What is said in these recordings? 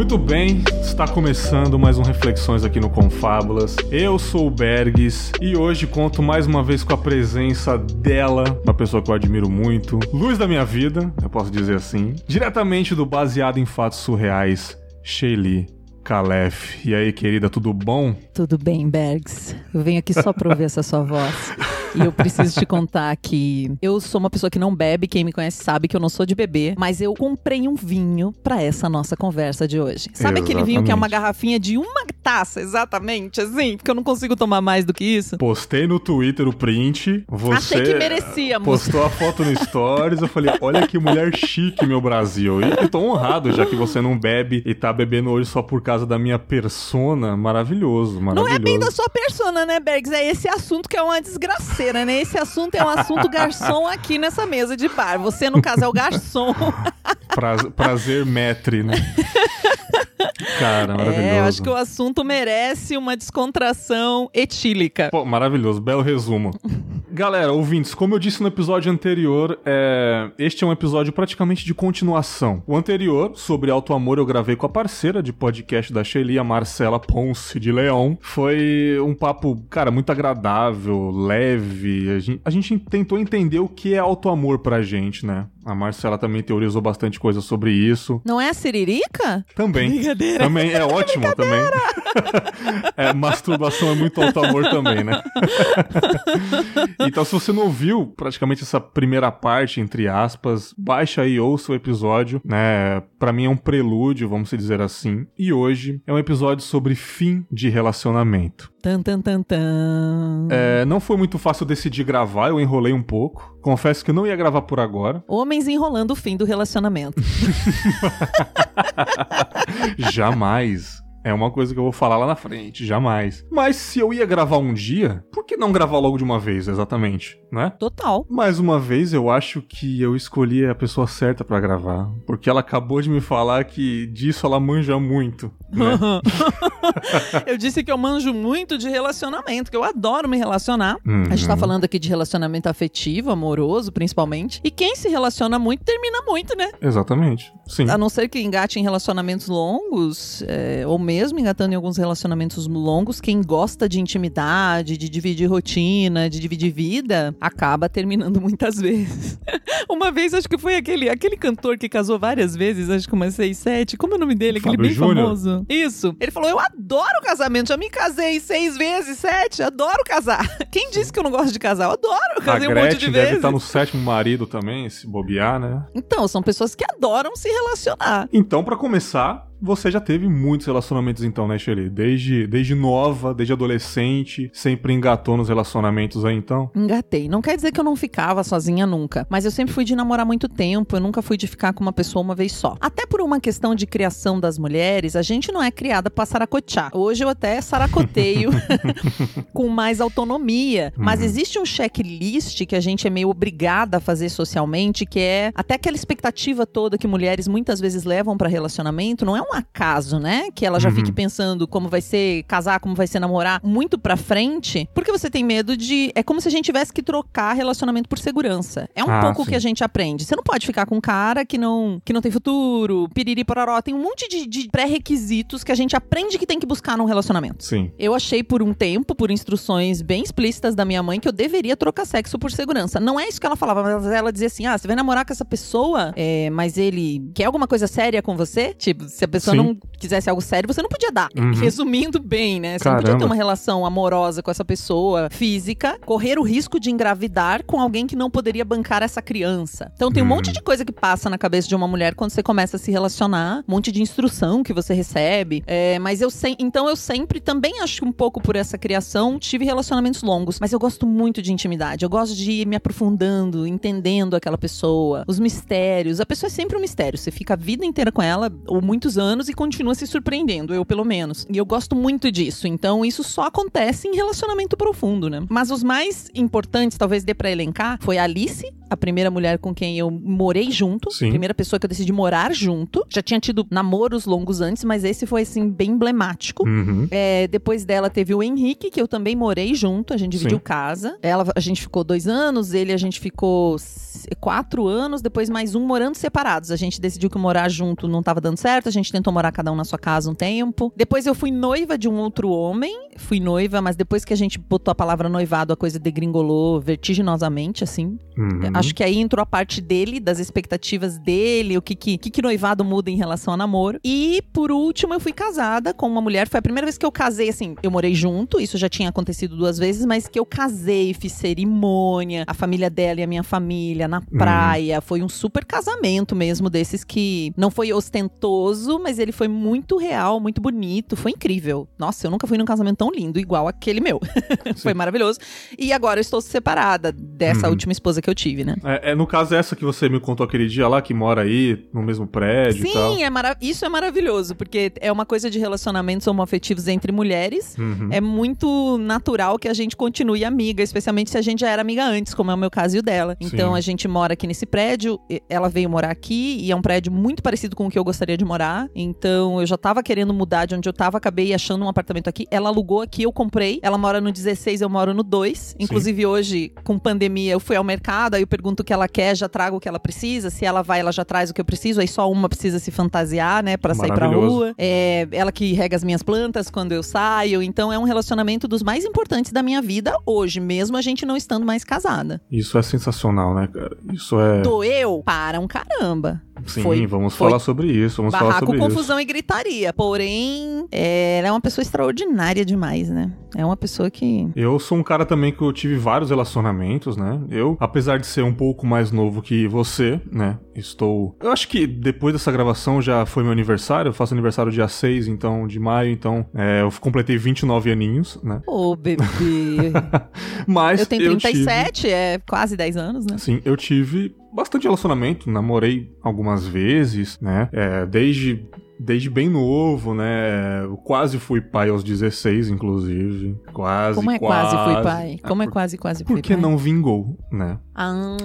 Muito bem, está começando mais um Reflexões aqui no Confábulas. Eu sou o Bergs e hoje conto mais uma vez com a presença dela, uma pessoa que eu admiro muito, luz da minha vida, eu posso dizer assim, diretamente do Baseado em Fatos Surreais, Shelly Calef. E aí, querida, tudo bom? Tudo bem, Bergs. Eu venho aqui só pra ouvir essa sua voz. E eu preciso te contar que eu sou uma pessoa que não bebe, quem me conhece sabe que eu não sou de beber, mas eu comprei um vinho para essa nossa conversa de hoje. Sabe Exatamente. aquele vinho que é uma garrafinha de uma taça, exatamente, assim? Porque eu não consigo tomar mais do que isso. Postei no Twitter o print, você Achei que merecíamos. postou a foto no Stories, eu falei, olha que mulher chique, meu Brasil. E eu tô honrado, já que você não bebe e tá bebendo hoje só por causa da minha persona. Maravilhoso, Não maravilhoso. é bem da sua persona, né, Bergs? É esse assunto que é uma desgraceira, né? Esse assunto é um assunto garçom aqui nessa mesa de bar. Você, no caso, é o garçom. Pra- prazer metre, né? Cara, maravilhoso. É, eu acho que o assunto merece uma descontração etílica. Pô, maravilhoso, belo resumo. Galera, ouvintes, como eu disse no episódio anterior, é, este é um episódio praticamente de continuação. O anterior, sobre alto amor, eu gravei com a parceira de podcast da Shelly, a Marcela Ponce de Leão. Foi um papo, cara, muito agradável, leve. A gente, a gente tentou entender o que é alto amor pra gente, né? A Marcela também teorizou bastante coisa sobre isso. Não é a Siririca? Também. Brincadeira. Também é ótimo também. é, masturbação é muito alto amor também, né? então, se você não ouviu praticamente essa primeira parte, entre aspas, baixa aí, ouça o episódio, né? Pra mim é um prelúdio, vamos dizer assim. E hoje é um episódio sobre fim de relacionamento. Tan, tan, tan, tan. É, não foi muito fácil decidir gravar, eu enrolei um pouco. Confesso que eu não ia gravar por agora. Homens enrolando o fim do relacionamento. Jamais. É uma coisa que eu vou falar lá na frente, jamais. Mas se eu ia gravar um dia, por que não gravar logo de uma vez, exatamente, né? Total. Mais uma vez, eu acho que eu escolhi a pessoa certa pra gravar, porque ela acabou de me falar que disso ela manja muito, né? eu disse que eu manjo muito de relacionamento, que eu adoro me relacionar. A gente tá Uhum. falando aqui de relacionamento afetivo, amoroso, principalmente. E quem se relaciona muito, termina muito, né? Exatamente. Sim. A não ser que engate em relacionamentos longos, é, ou mesmo engatando em alguns relacionamentos longos, quem gosta de intimidade, de dividir rotina, de dividir vida, acaba terminando muitas vezes. Uma vez, acho que foi aquele, aquele cantor que casou várias vezes, acho que umas seis, sete. Como é o nome dele? Aquele Fábio bem Júnior? famoso. Isso. Ele falou: Eu adoro casamento, já me casei seis vezes, sete, adoro casar. Quem disse que eu não gosto de casar? Eu adoro, eu A casei um monte de deve vezes. estar no sétimo marido também, se bobear, né? Então, são pessoas que adoram se relacionar. Então, pra começar, você já teve muitos relacionamentos então, né, Shelly? Desde, desde nova, desde adolescente, sempre engatou nos relacionamentos aí então? Engatei. Não quer dizer que eu não ficava sozinha nunca, mas eu sempre fui de namorar muito tempo, eu nunca fui de ficar com uma pessoa uma vez só. Até por uma questão de criação das mulheres, a gente não é criada pra saracotear. Hoje eu até saracoteio com mais autonomia, mas Uhum. existe um checklist que a gente é meio obrigada a fazer socialmente, que é até aquela expectativa toda que mulheres muitas vezes levam pra relacionamento, não é um acaso, né? Que ela já Uhum. fique pensando como vai ser casar, como vai ser namorar muito pra frente, porque você tem medo de. É como se a gente tivesse que trocar relacionamento por segurança. É um Ah, pouco o que a gente aprende. Você não pode ficar com um cara que não, que não tem futuro, piriri pororó. Tem um monte de, de pré-requisitos que a gente aprende que tem que buscar num relacionamento. Sim. Eu achei por um tempo, por instruções bem explícitas da minha mãe, que eu deveria trocar sexo por segurança. Não é isso que ela falava, mas ela dizia assim: ah, você vai namorar com essa pessoa, é, mas ele quer alguma coisa séria com você? Tipo, se a pessoa Sim. não quisesse algo sério, você não podia dar. Uhum. Resumindo bem, né? Você não podia Caramba. ter uma relação amorosa com essa pessoa física, correr o risco de engravidar com alguém que não poderia bancar essa criança. Então tem um Hum. monte de coisa que passa na cabeça de uma mulher quando você começa a se relacionar, um monte de instrução que você recebe. É, mas eu sei, então eu sempre também acho que um pouco por essa criação tive relacionamentos longos, mas eu gosto muito de intimidade. Eu gosto de ir me aprofundando, entendendo aquela pessoa, os mistérios. A pessoa é sempre um mistério. Você fica a vida inteira com ela ou muitos anos e continua se surpreendendo, eu pelo menos. E eu gosto muito disso. Então, isso só acontece em relacionamento profundo, né? Mas os mais importantes, talvez dê pra elencar, foi a Alice, a primeira mulher com quem eu morei junto. Sim. Primeira pessoa que eu decidi morar junto. Já tinha tido namoros longos antes, mas esse foi, assim, bem emblemático. Uhum. É, depois dela teve o Henrique, que eu também morei junto, a gente dividiu Sim. casa. Ela, a gente ficou dois anos, ele a gente ficou quatro anos, depois mais um morando separados. A gente decidiu que morar junto não tava dando certo, a gente tentou morar cada um na sua casa um tempo. Depois eu fui noiva de um outro homem, fui noiva, mas depois que a gente botou a palavra noivado, a coisa degringolou vertiginosamente, assim. Uhum. Acho que aí entrou a parte dele, das expectativas dele, o que que, que que noivado muda em relação a namoro. E, por último, eu fui casada com uma mulher. Foi a primeira vez que eu casei, assim, eu morei junto, isso já tinha acontecido duas vezes, mas que eu casei, fiz cerimônia, a família dela e a minha família, na praia. Foi um super casamento mesmo, desses que não foi ostentoso, mas ele foi muito real, muito bonito, foi incrível. Nossa, eu nunca fui num casamento tão lindo, igual aquele meu. foi maravilhoso. E agora eu estou separada dessa Uhum. última esposa que eu tive, né? É, é, no caso, essa que você me contou aquele dia lá, que mora aí no mesmo prédio. Sim, é mara- isso é maravilhoso, porque é uma coisa de relacionamentos homoafetivos entre mulheres. Uhum. É muito natural que a gente continue amiga, especialmente se a gente já era amiga antes, como é o meu caso e o dela. Então Sim. a gente mora aqui nesse prédio, ela veio morar aqui e é um prédio muito parecido com o que eu gostaria de morar. Então eu já tava querendo mudar de onde eu tava, acabei achando um apartamento aqui. Ela alugou aqui, eu comprei. Ela mora no 16, eu moro no 2. Inclusive hoje, com pandemia, eu fui ao mercado, aí eu pergunto o que ela quer, já trago o que ela precisa. Se ela vai, ela já traz o que eu preciso. Aí só uma precisa se fantasiar, né, Pra sair pra rua. É, ela que rega as minhas plantas quando eu saio. Então é um relacionamento dos mais importantes da minha vida hoje, mesmo a gente não estando mais casada. Isso é sensacional, né, cara? Isso é. Doeu para um caramba. Sim, foi- vamos foi falar sobre isso. Vamos falar Barraco, sobre confusão e gritaria. Porém, é, ela é uma pessoa extraordinária demais, né? É uma pessoa que. isso. Eu sou um cara também que eu tive vários relacionamentos, né? Eu, apesar de ser um pouco mais novo que você, né? Estou. Eu acho que depois dessa gravação já foi meu aniversário. Eu faço aniversário dia 6, então, de maio, então é, eu completei 29 aninhos, né? Ô, bebê. Mas eu tenho tive- 37, é quase 10 anos, né? Sim, eu tive bastante relacionamento, namorei algumas vezes, né? É, desde, desde bem novo, né? Eu quase fui pai aos 16, inclusive. Quase, Como é quase fui pai? Como é por- quase quase fui Porque pai? não vingou, né? Ah.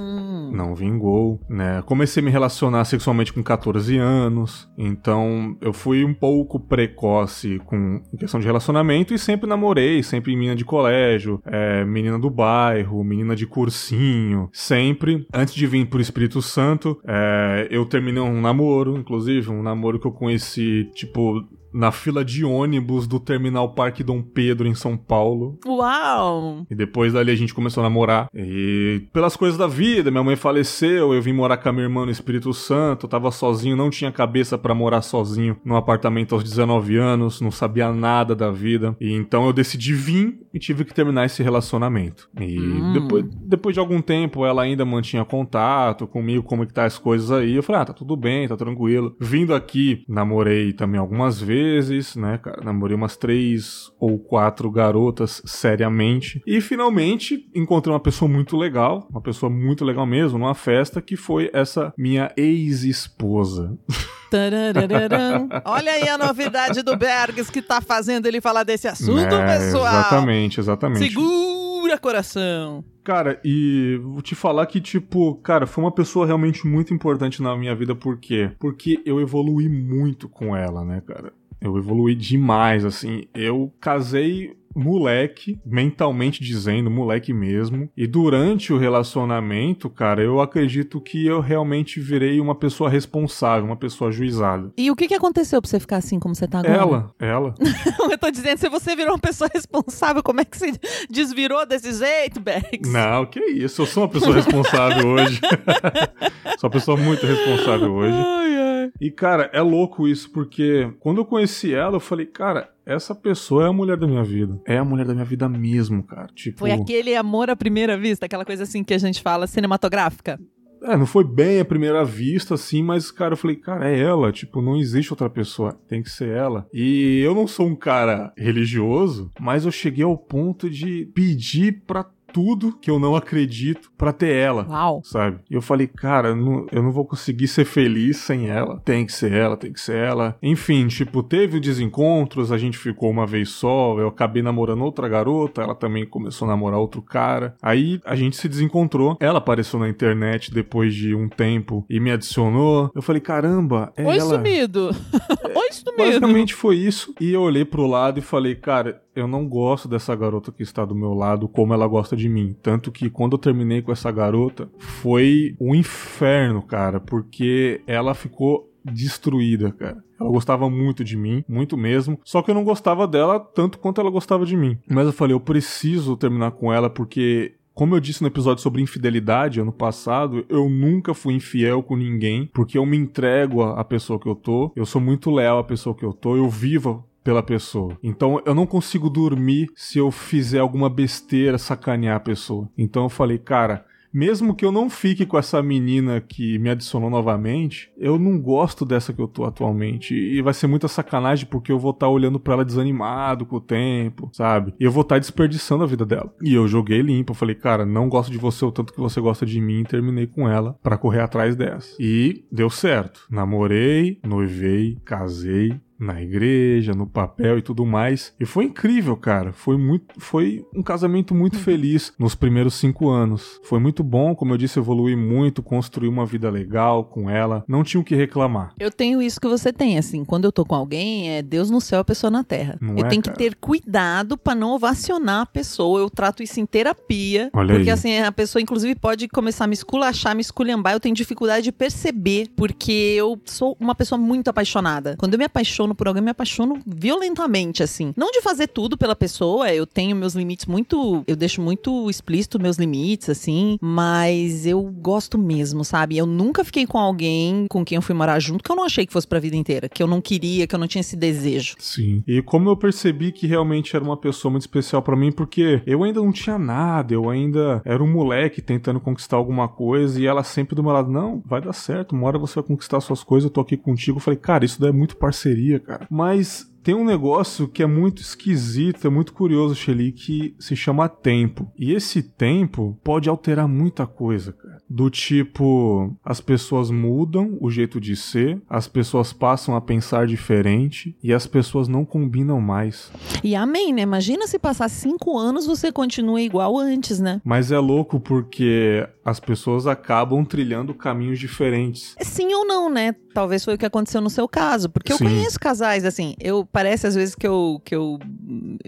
Não vingou, né? Comecei a me relacionar sexualmente com 14 anos, então eu fui um pouco precoce com questão de relacionamento e sempre namorei, sempre menina de colégio, é, menina do bairro, menina de cursinho, sempre. Antes de vir pro Espírito Santo, é, eu terminei um namoro, inclusive, um namoro que eu conheci, tipo, na fila de ônibus do Terminal Parque Dom Pedro, em São Paulo. Uau! E depois dali a gente começou a namorar. E pelas coisas da vida, minha mãe faleceu, eu vim morar com a minha irmã no Espírito Santo, tava sozinho, não tinha cabeça pra morar sozinho num apartamento aos 19 anos, não sabia nada da vida. E então eu decidi vir e tive que terminar esse relacionamento. E Hum. depois, depois de algum tempo ela ainda mantinha contato comigo, como que tá as coisas aí. Eu falei, ah, tá tudo bem, tá tranquilo. Vindo aqui, namorei também algumas vezes, né, cara? Namorei umas três ou quatro garotas seriamente. E finalmente encontrei uma pessoa muito legal, uma pessoa muito legal mesmo, numa festa, que foi essa minha ex-esposa. Olha aí a novidade do Bergs que tá fazendo ele falar desse assunto, É, pessoal. Exatamente, exatamente. Segura coração. Cara, e vou te falar que, tipo, cara, foi uma pessoa realmente muito importante na minha vida, por quê? Porque eu evoluí muito com ela, né, cara? Eu evoluí demais, assim. Eu casei moleque, mentalmente dizendo, moleque mesmo. E durante o relacionamento, cara, eu acredito que eu realmente virei uma pessoa responsável, uma pessoa juizada. E o que, que aconteceu pra você ficar assim como você tá agora? Ela, ela. Eu tô dizendo, se você virou uma pessoa responsável, como é que você desvirou desse jeito, Bergs? Não, que isso, eu sou uma pessoa responsável hoje. sou uma pessoa muito responsável hoje. Ai, ai. E, cara, é louco isso, porque quando eu conheci ela, eu falei, cara, essa pessoa é a mulher da minha vida. É a mulher da minha vida mesmo, cara. Tipo. Foi aquele amor à primeira vista, aquela coisa assim que a gente fala cinematográfica. É, não foi bem à primeira vista, assim, mas, cara, eu falei, cara, é ela. Tipo, não existe outra pessoa. Tem que ser ela. E eu não sou um cara religioso, mas eu cheguei ao ponto de pedir pra tudo que eu não acredito pra ter ela. Uau. Sabe? E eu falei, cara, eu não, eu não vou conseguir ser feliz sem ela. Tem que ser ela, tem que ser ela. Enfim, tipo, teve desencontros, a gente ficou uma vez só, eu acabei namorando outra garota, ela também começou a namorar outro cara. Aí a gente se desencontrou. Ela apareceu na internet depois de um tempo e me adicionou. Eu falei, caramba, é Oi, ela. sumido. Oi, sumido. Basicamente foi isso. E eu olhei pro lado e falei, cara, eu não gosto dessa garota que está do meu lado como ela gosta de mim. Tanto que quando eu terminei com essa garota, foi um inferno, cara, porque ela ficou destruída, cara. Ela gostava muito de mim, muito mesmo. Só que eu não gostava dela tanto quanto ela gostava de mim. Mas eu falei, eu preciso terminar com ela porque como eu disse no episódio sobre infidelidade ano passado, eu nunca fui infiel com ninguém, porque eu me entrego à pessoa que eu tô, eu sou muito leal à pessoa que eu tô, eu vivo pela pessoa. Então eu não consigo dormir se eu fizer alguma besteira, sacanear a pessoa. Então eu falei, cara, mesmo que eu não fique com essa menina que me adicionou novamente, eu não gosto dessa que eu tô atualmente. E vai ser muita sacanagem porque eu vou estar tá olhando para ela desanimado com o tempo, sabe? E eu vou estar tá desperdiçando a vida dela. E eu joguei limpo, eu falei, cara, não gosto de você o tanto que você gosta de mim, e terminei com ela para correr atrás dessa. E deu certo. Namorei, noivei, casei, na igreja, no papel e tudo mais. E foi incrível, cara. Foi muito, foi um casamento muito feliz nos primeiros cinco anos. Foi muito bom, como eu disse, evoluí muito, construí uma vida legal com ela. Não tinha o que reclamar. Eu tenho isso que você tem, assim. Quando eu tô com alguém, é Deus no céu, a pessoa na terra. Não eu é, tenho cara? que ter cuidado pra não ovacionar a pessoa. Eu trato isso em terapia. Olha porque aí. assim, a pessoa inclusive pode começar a me esculachar, me esculhambar. Eu tenho dificuldade de perceber, porque eu sou uma pessoa muito apaixonada. Quando eu me apaixono por alguém, me apaixono violentamente, assim. Não de fazer tudo pela pessoa, eu tenho meus limites muito. Eu deixo muito explícito meus limites, assim. Mas eu gosto mesmo, sabe? Eu nunca fiquei com alguém com quem eu fui morar junto que eu não achei que fosse pra vida inteira. Que eu não queria, que eu não tinha esse desejo. Sim. E como eu percebi que realmente era uma pessoa muito especial pra mim, porque eu ainda não tinha nada, eu ainda era um moleque tentando conquistar alguma coisa e ela sempre do meu lado, não, vai dar certo, uma hora você vai conquistar suas coisas, eu tô aqui contigo. Eu falei, cara, isso daí é muito parceria, cara. Mas tem um negócio que é muito esquisito, é muito curioso, Shelly, que se chama tempo. E esse tempo pode alterar muita coisa, cara. Do tipo, as pessoas mudam o jeito de ser, as pessoas passam a pensar diferente e as pessoas não combinam mais. E amém, né? Imagina se passar cinco anos você continua igual antes, né? Mas é louco porque as pessoas acabam trilhando caminhos diferentes. Sim ou não, né? Talvez foi o que aconteceu no seu caso. Porque eu Sim. conheço casais, assim, eu parece às vezes que eu, que eu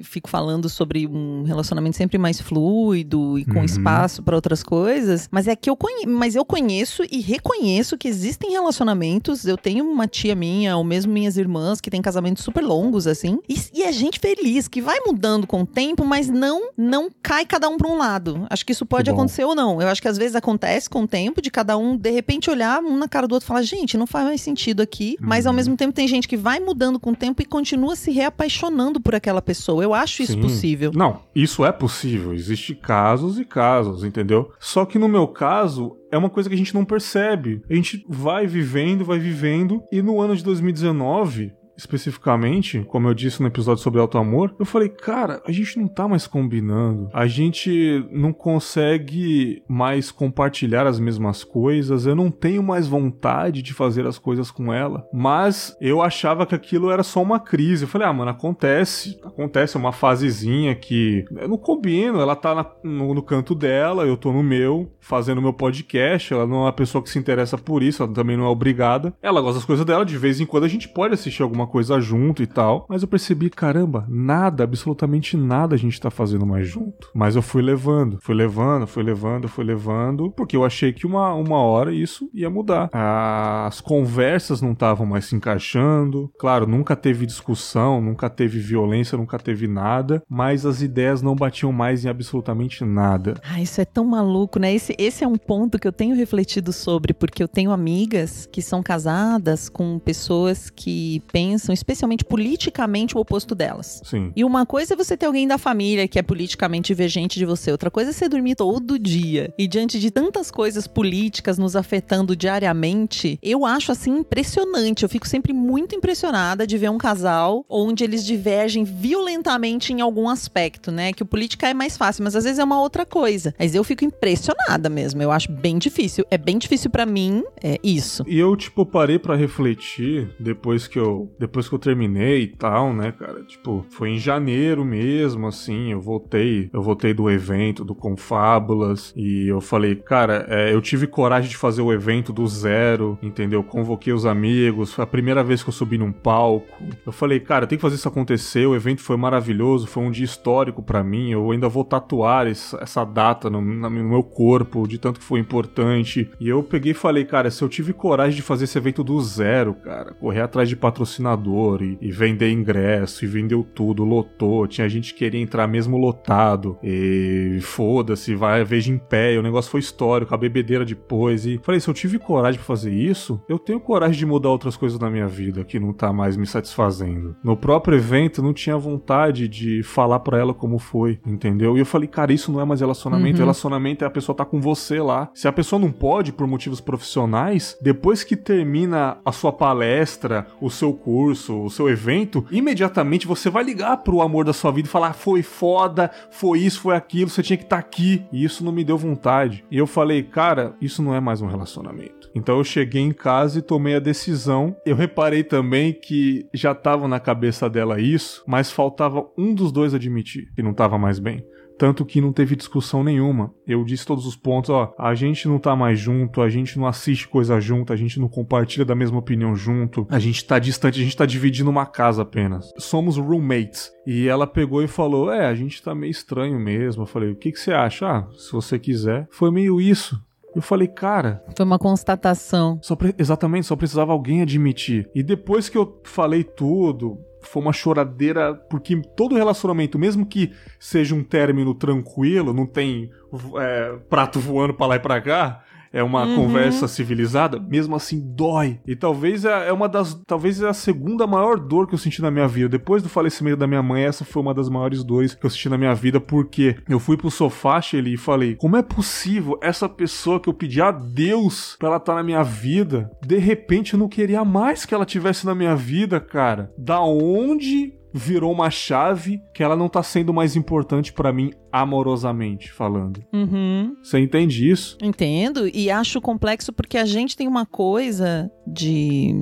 fico falando sobre um relacionamento sempre mais fluido e com Uhum. espaço para outras coisas. Mas é que eu conheço, mas eu conheço e reconheço que existem relacionamentos. Eu tenho uma tia minha, ou mesmo minhas irmãs, que tem casamentos super longos, assim. E, e é gente feliz, que vai mudando com o tempo, mas não, não cai cada um para um lado. Acho que isso pode bom. acontecer ou não. Eu acho que às vezes acontece com o tempo de cada um, de repente, olhar um na cara do outro e falar, gente, não faz mais sentido aqui. Mas Uhum. ao mesmo tempo tem gente que vai mudando com o tempo e continua se reapaixonando por aquela pessoa. Eu acho isso Sim. possível. Não, isso é possível. Existem casos e casos, entendeu? Só que no meu caso, é uma coisa que a gente não percebe. A gente vai vivendo, vai vivendo, e no ano de 2019. Especificamente, como eu disse no episódio sobre auto amor, eu falei, cara, a gente não tá mais combinando. A gente não consegue mais compartilhar as mesmas coisas. Eu não tenho mais vontade de fazer as coisas com ela. Mas eu achava que aquilo era só uma crise. Eu falei, ah, mano, acontece. Acontece, é uma fasezinha que eu não combino. Ela tá na- no, no canto dela, eu tô no meu, fazendo meu podcast. Ela não é uma pessoa que se interessa por isso, ela também não é obrigada. Ela gosta das coisas dela, de vez em quando a gente pode assistir alguma coisa junto e tal. Mas eu percebi, caramba, nada, absolutamente nada a gente tá fazendo mais junto. Mas eu fui levando, fui levando, fui levando, fui levando, porque eu achei que uma, uma hora isso ia mudar. As conversas não estavam mais se encaixando. Claro, nunca teve discussão, nunca teve violência, nunca teve nada, mas as ideias não batiam mais em absolutamente nada. Ah, isso é tão maluco, né? Esse, esse é um ponto que eu tenho refletido sobre, porque eu tenho amigas que são casadas com pessoas que pensam pensam, especialmente politicamente, o oposto delas. Sim. E uma coisa é você ter alguém da família que é politicamente divergente de você, outra coisa é você dormir todo dia. E diante de tantas coisas políticas nos afetando diariamente, eu acho assim impressionante. Eu fico sempre muito impressionada de ver um casal onde eles divergem violentamente em algum aspecto, né? Que o política é mais fácil, mas às vezes é uma outra coisa. Mas eu fico impressionada mesmo. Eu acho bem difícil. É bem difícil para mim, é isso. E eu, tipo, parei para refletir depois que eu depois que eu terminei e tal, né, cara? Tipo, foi em janeiro mesmo, assim, eu voltei, eu voltei do evento do Confábulas e eu falei, cara, é, eu tive coragem de fazer o evento do zero, entendeu? Convoquei os amigos, foi a primeira vez que eu subi num palco. Eu falei, cara, tem que fazer isso acontecer. O evento foi maravilhoso, foi um dia histórico para mim. Eu ainda vou tatuar essa, essa data no, no meu corpo, de tanto que foi importante. E eu peguei e falei, cara, se eu tive coragem de fazer esse evento do zero, cara, correr atrás de patrocinador e, e vender ingresso, e vendeu tudo, lotou, tinha gente que queria entrar mesmo lotado, e foda-se, vai, veja em pé, o negócio foi histórico, a bebedeira depois, e falei, se eu tive coragem pra fazer isso, eu tenho coragem de mudar outras coisas na minha vida que não tá mais me satisfazendo. No próprio evento, não tinha vontade de falar pra ela como foi, entendeu? E eu falei, cara, isso não é mais relacionamento, uhum. relacionamento é a pessoa tá com você lá. Se a pessoa não pode, por motivos profissionais, depois que termina a sua palestra, o seu curso, o seu evento, imediatamente você vai ligar pro amor da sua vida e falar: foi foda, foi isso, foi aquilo, você tinha que estar tá aqui. E isso não me deu vontade. E eu falei, cara, isso não é mais um relacionamento. Então eu cheguei em casa e tomei a decisão. Eu reparei também que já tava na cabeça dela isso, mas faltava um dos dois admitir que não tava mais bem. Tanto que não teve discussão nenhuma. Eu disse todos os pontos, ó, a gente não tá mais junto, a gente não assiste coisa junto, a gente não compartilha da mesma opinião junto, a gente tá distante, a gente tá dividindo uma casa apenas. Somos roommates. E ela pegou e falou: É, a gente tá meio estranho mesmo. Eu falei: O que, que você acha? Ah, se você quiser. Foi meio isso. Eu falei, cara. Foi uma constatação. Só exatamente, só precisava alguém admitir. E depois que eu falei tudo, foi uma choradeira, porque todo relacionamento, mesmo que seja um término tranquilo, não tem é, prato voando pra lá e pra cá, é uma uhum. conversa civilizada, mesmo assim dói. E talvez é, é uma das. Talvez é a segunda maior dor que eu senti na minha vida. Depois do falecimento da minha mãe, essa foi uma das maiores dores que eu senti na minha vida, porque eu fui pro sofá, Shelly, e falei: como é possível essa pessoa que eu pedi a Deus pra ela estar tá na minha vida, de repente eu não queria mais que ela tivesse na minha vida, cara? Da onde virou uma chave que ela não tá sendo mais importante para mim amorosamente falando. Uhum. Você entende isso? Entendo e acho complexo porque a gente tem uma coisa de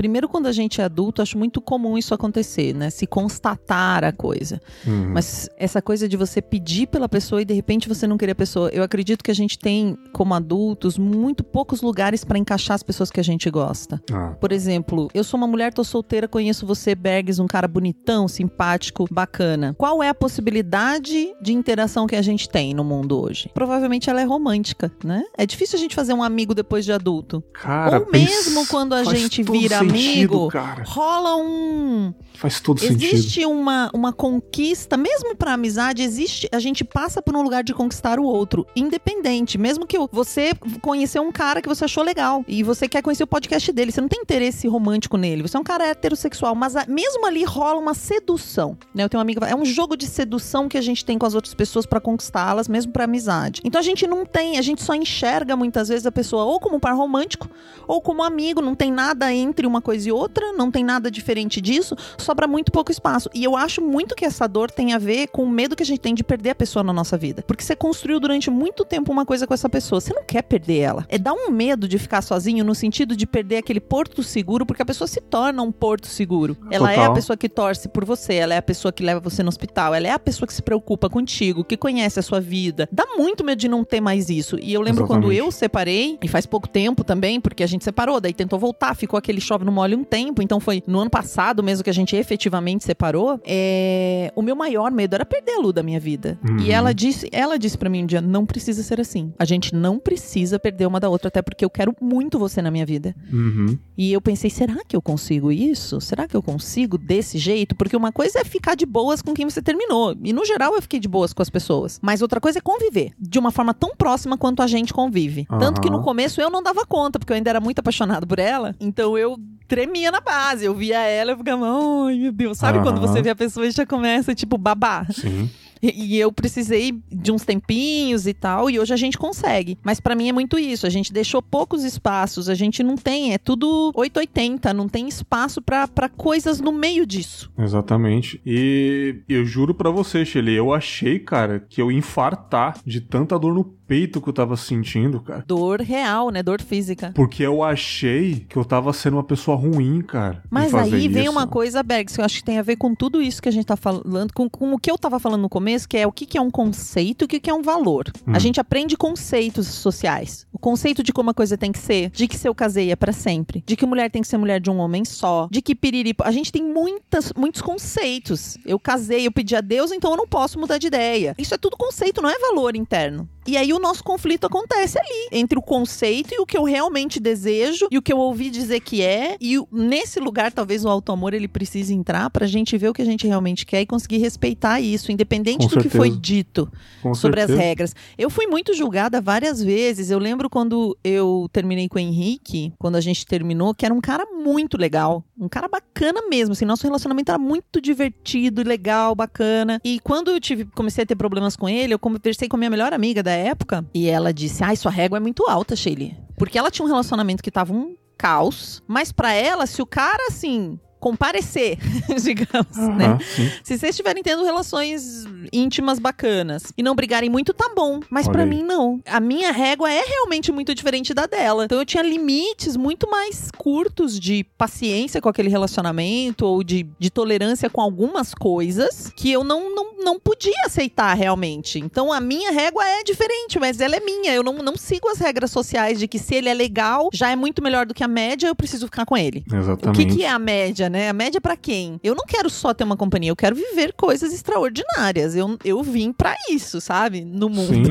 primeiro quando a gente é adulto acho muito comum isso acontecer, né? Se constatar a coisa. Uhum. Mas essa coisa de você pedir pela pessoa e de repente você não querer a pessoa, eu acredito que a gente tem como adultos muito poucos lugares para encaixar as pessoas que a gente gosta. Ah. Por exemplo, eu sou uma mulher, tô solteira, conheço você, Bergs, um cara bonitão, simpático, bacana. Qual é a possibilidade de interação que a gente tem no mundo hoje? Provavelmente ela é romântica, né? É difícil a gente fazer um amigo depois de adulto. Cara, Ou mesmo quando a gente vira sentido, amigo, cara. rola um. Faz todo existe sentido. Existe uma, uma conquista, mesmo pra amizade, existe. A gente passa por um lugar de conquistar o outro, independente. Mesmo que você conheceu um cara que você achou legal e você quer conhecer o podcast dele, você não tem interesse romântico nele, você é um cara heterossexual, mas a, mesmo ali rola uma sedução. Né? Eu tenho uma amiga, é um jogo de sedução que a gente tem com as outras pessoas para conquistá-las, mesmo para amizade. Então a gente não tem, a gente só enxerga muitas vezes a pessoa ou como um par romântico ou como amigo, não tem nada entre uma coisa e outra, não tem nada diferente disso, sobra muito pouco espaço. E eu acho muito que essa dor tem a ver com o medo que a gente tem de perder a pessoa na nossa vida. Porque você construiu durante muito tempo uma coisa com essa pessoa, você não quer perder ela. É dar um medo de ficar sozinho no sentido de perder aquele porto seguro, porque a pessoa se torna um porto seguro. Ela Total. é a pessoa que torce por você, ela é a pessoa que leva você no hospital, ela é a pessoa que se preocupa contigo, que conhece a sua vida. Dá muito medo de não ter mais isso. E eu lembro Exatamente. quando eu separei, e faz pouco tempo também, porque a gente separou, daí tentou voltar, ficou aquele chove no mole um tempo, então foi no ano passado mesmo que a gente efetivamente separou. É... O meu maior medo era perder a Lu da minha vida. Uhum. E ela disse, ela disse para mim um dia, não precisa ser assim. A gente não precisa perder uma da outra, até porque eu quero muito você na minha vida. Uhum. E eu pensei, será que eu consigo isso? Será que eu consigo desse jeito? Porque uma coisa é ficar de boas com quem você terminou. E no geral eu fiquei de boas com as pessoas. Mas outra coisa é conviver de uma forma tão próxima quanto a gente convive. Uhum. Tanto que no começo eu não dava conta, porque eu ainda era muito apaixonado por ela. Então eu tremia na base. Eu via ela, eu ficava, ai meu Deus. Sabe quando você vê a pessoa e já começa, tipo, babar? Sim. E, eu precisei de uns tempinhos e tal, e hoje a gente consegue. Mas para mim é muito isso. A gente deixou poucos espaços, a gente não tem, é tudo 880, não tem espaço para coisas no meio disso. Exatamente. E eu juro para você, Shelly, eu achei, cara, que eu ia infartar de tanta dor no peito que eu tava sentindo, cara. Dor real, né? Dor física. Porque eu achei que eu tava sendo uma pessoa ruim, cara. Mas aí vem isso. uma coisa, Bergs, que eu acho que tem a ver com tudo isso que a gente tá falando, com, com o que eu tava falando no começo, que é o que, que é um conceito e o que, que é um valor. Hum. A gente aprende conceitos sociais. Conceito de como a coisa tem que ser, de que se eu casei é para sempre, de que mulher tem que ser mulher de um homem só, de que piriri. A gente tem muitas, muitos conceitos. Eu casei, eu pedi a Deus, então eu não posso mudar de ideia. Isso é tudo conceito, não é valor interno. E aí o nosso conflito acontece ali, entre o conceito e o que eu realmente desejo e o que eu ouvi dizer que é. E nesse lugar, talvez o auto-amor ele precise entrar pra gente ver o que a gente realmente quer e conseguir respeitar isso, independente Com do certeza. que foi dito Com sobre certeza. as regras. Eu fui muito julgada várias vezes. Eu lembro quando eu terminei com o Henrique, quando a gente terminou, que era um cara muito legal, um cara bacana mesmo. Assim, nosso relacionamento era muito divertido, legal, bacana. E quando eu tive, comecei a ter problemas com ele, eu conversei com a minha melhor amiga da época e ela disse: Ai, sua régua é muito alta, Shelly. Porque ela tinha um relacionamento que tava um caos, mas para ela, se o cara assim comparecer, digamos, uhum, né? Sim. Se vocês estiverem tendo relações íntimas bacanas e não brigarem muito, tá bom. Mas para mim, não. A minha régua é realmente muito diferente da dela. Então eu tinha limites muito mais curtos de paciência com aquele relacionamento ou de, de tolerância com algumas coisas que eu não, não, não podia aceitar realmente. Então a minha régua é diferente, mas ela é minha. Eu não, não sigo as regras sociais de que se ele é legal, já é muito melhor do que a média, eu preciso ficar com ele. Exatamente. O que, que é a média? Né? A média para quem? Eu não quero só ter uma companhia, eu quero viver coisas extraordinárias. Eu, eu vim para isso, sabe? No mundo.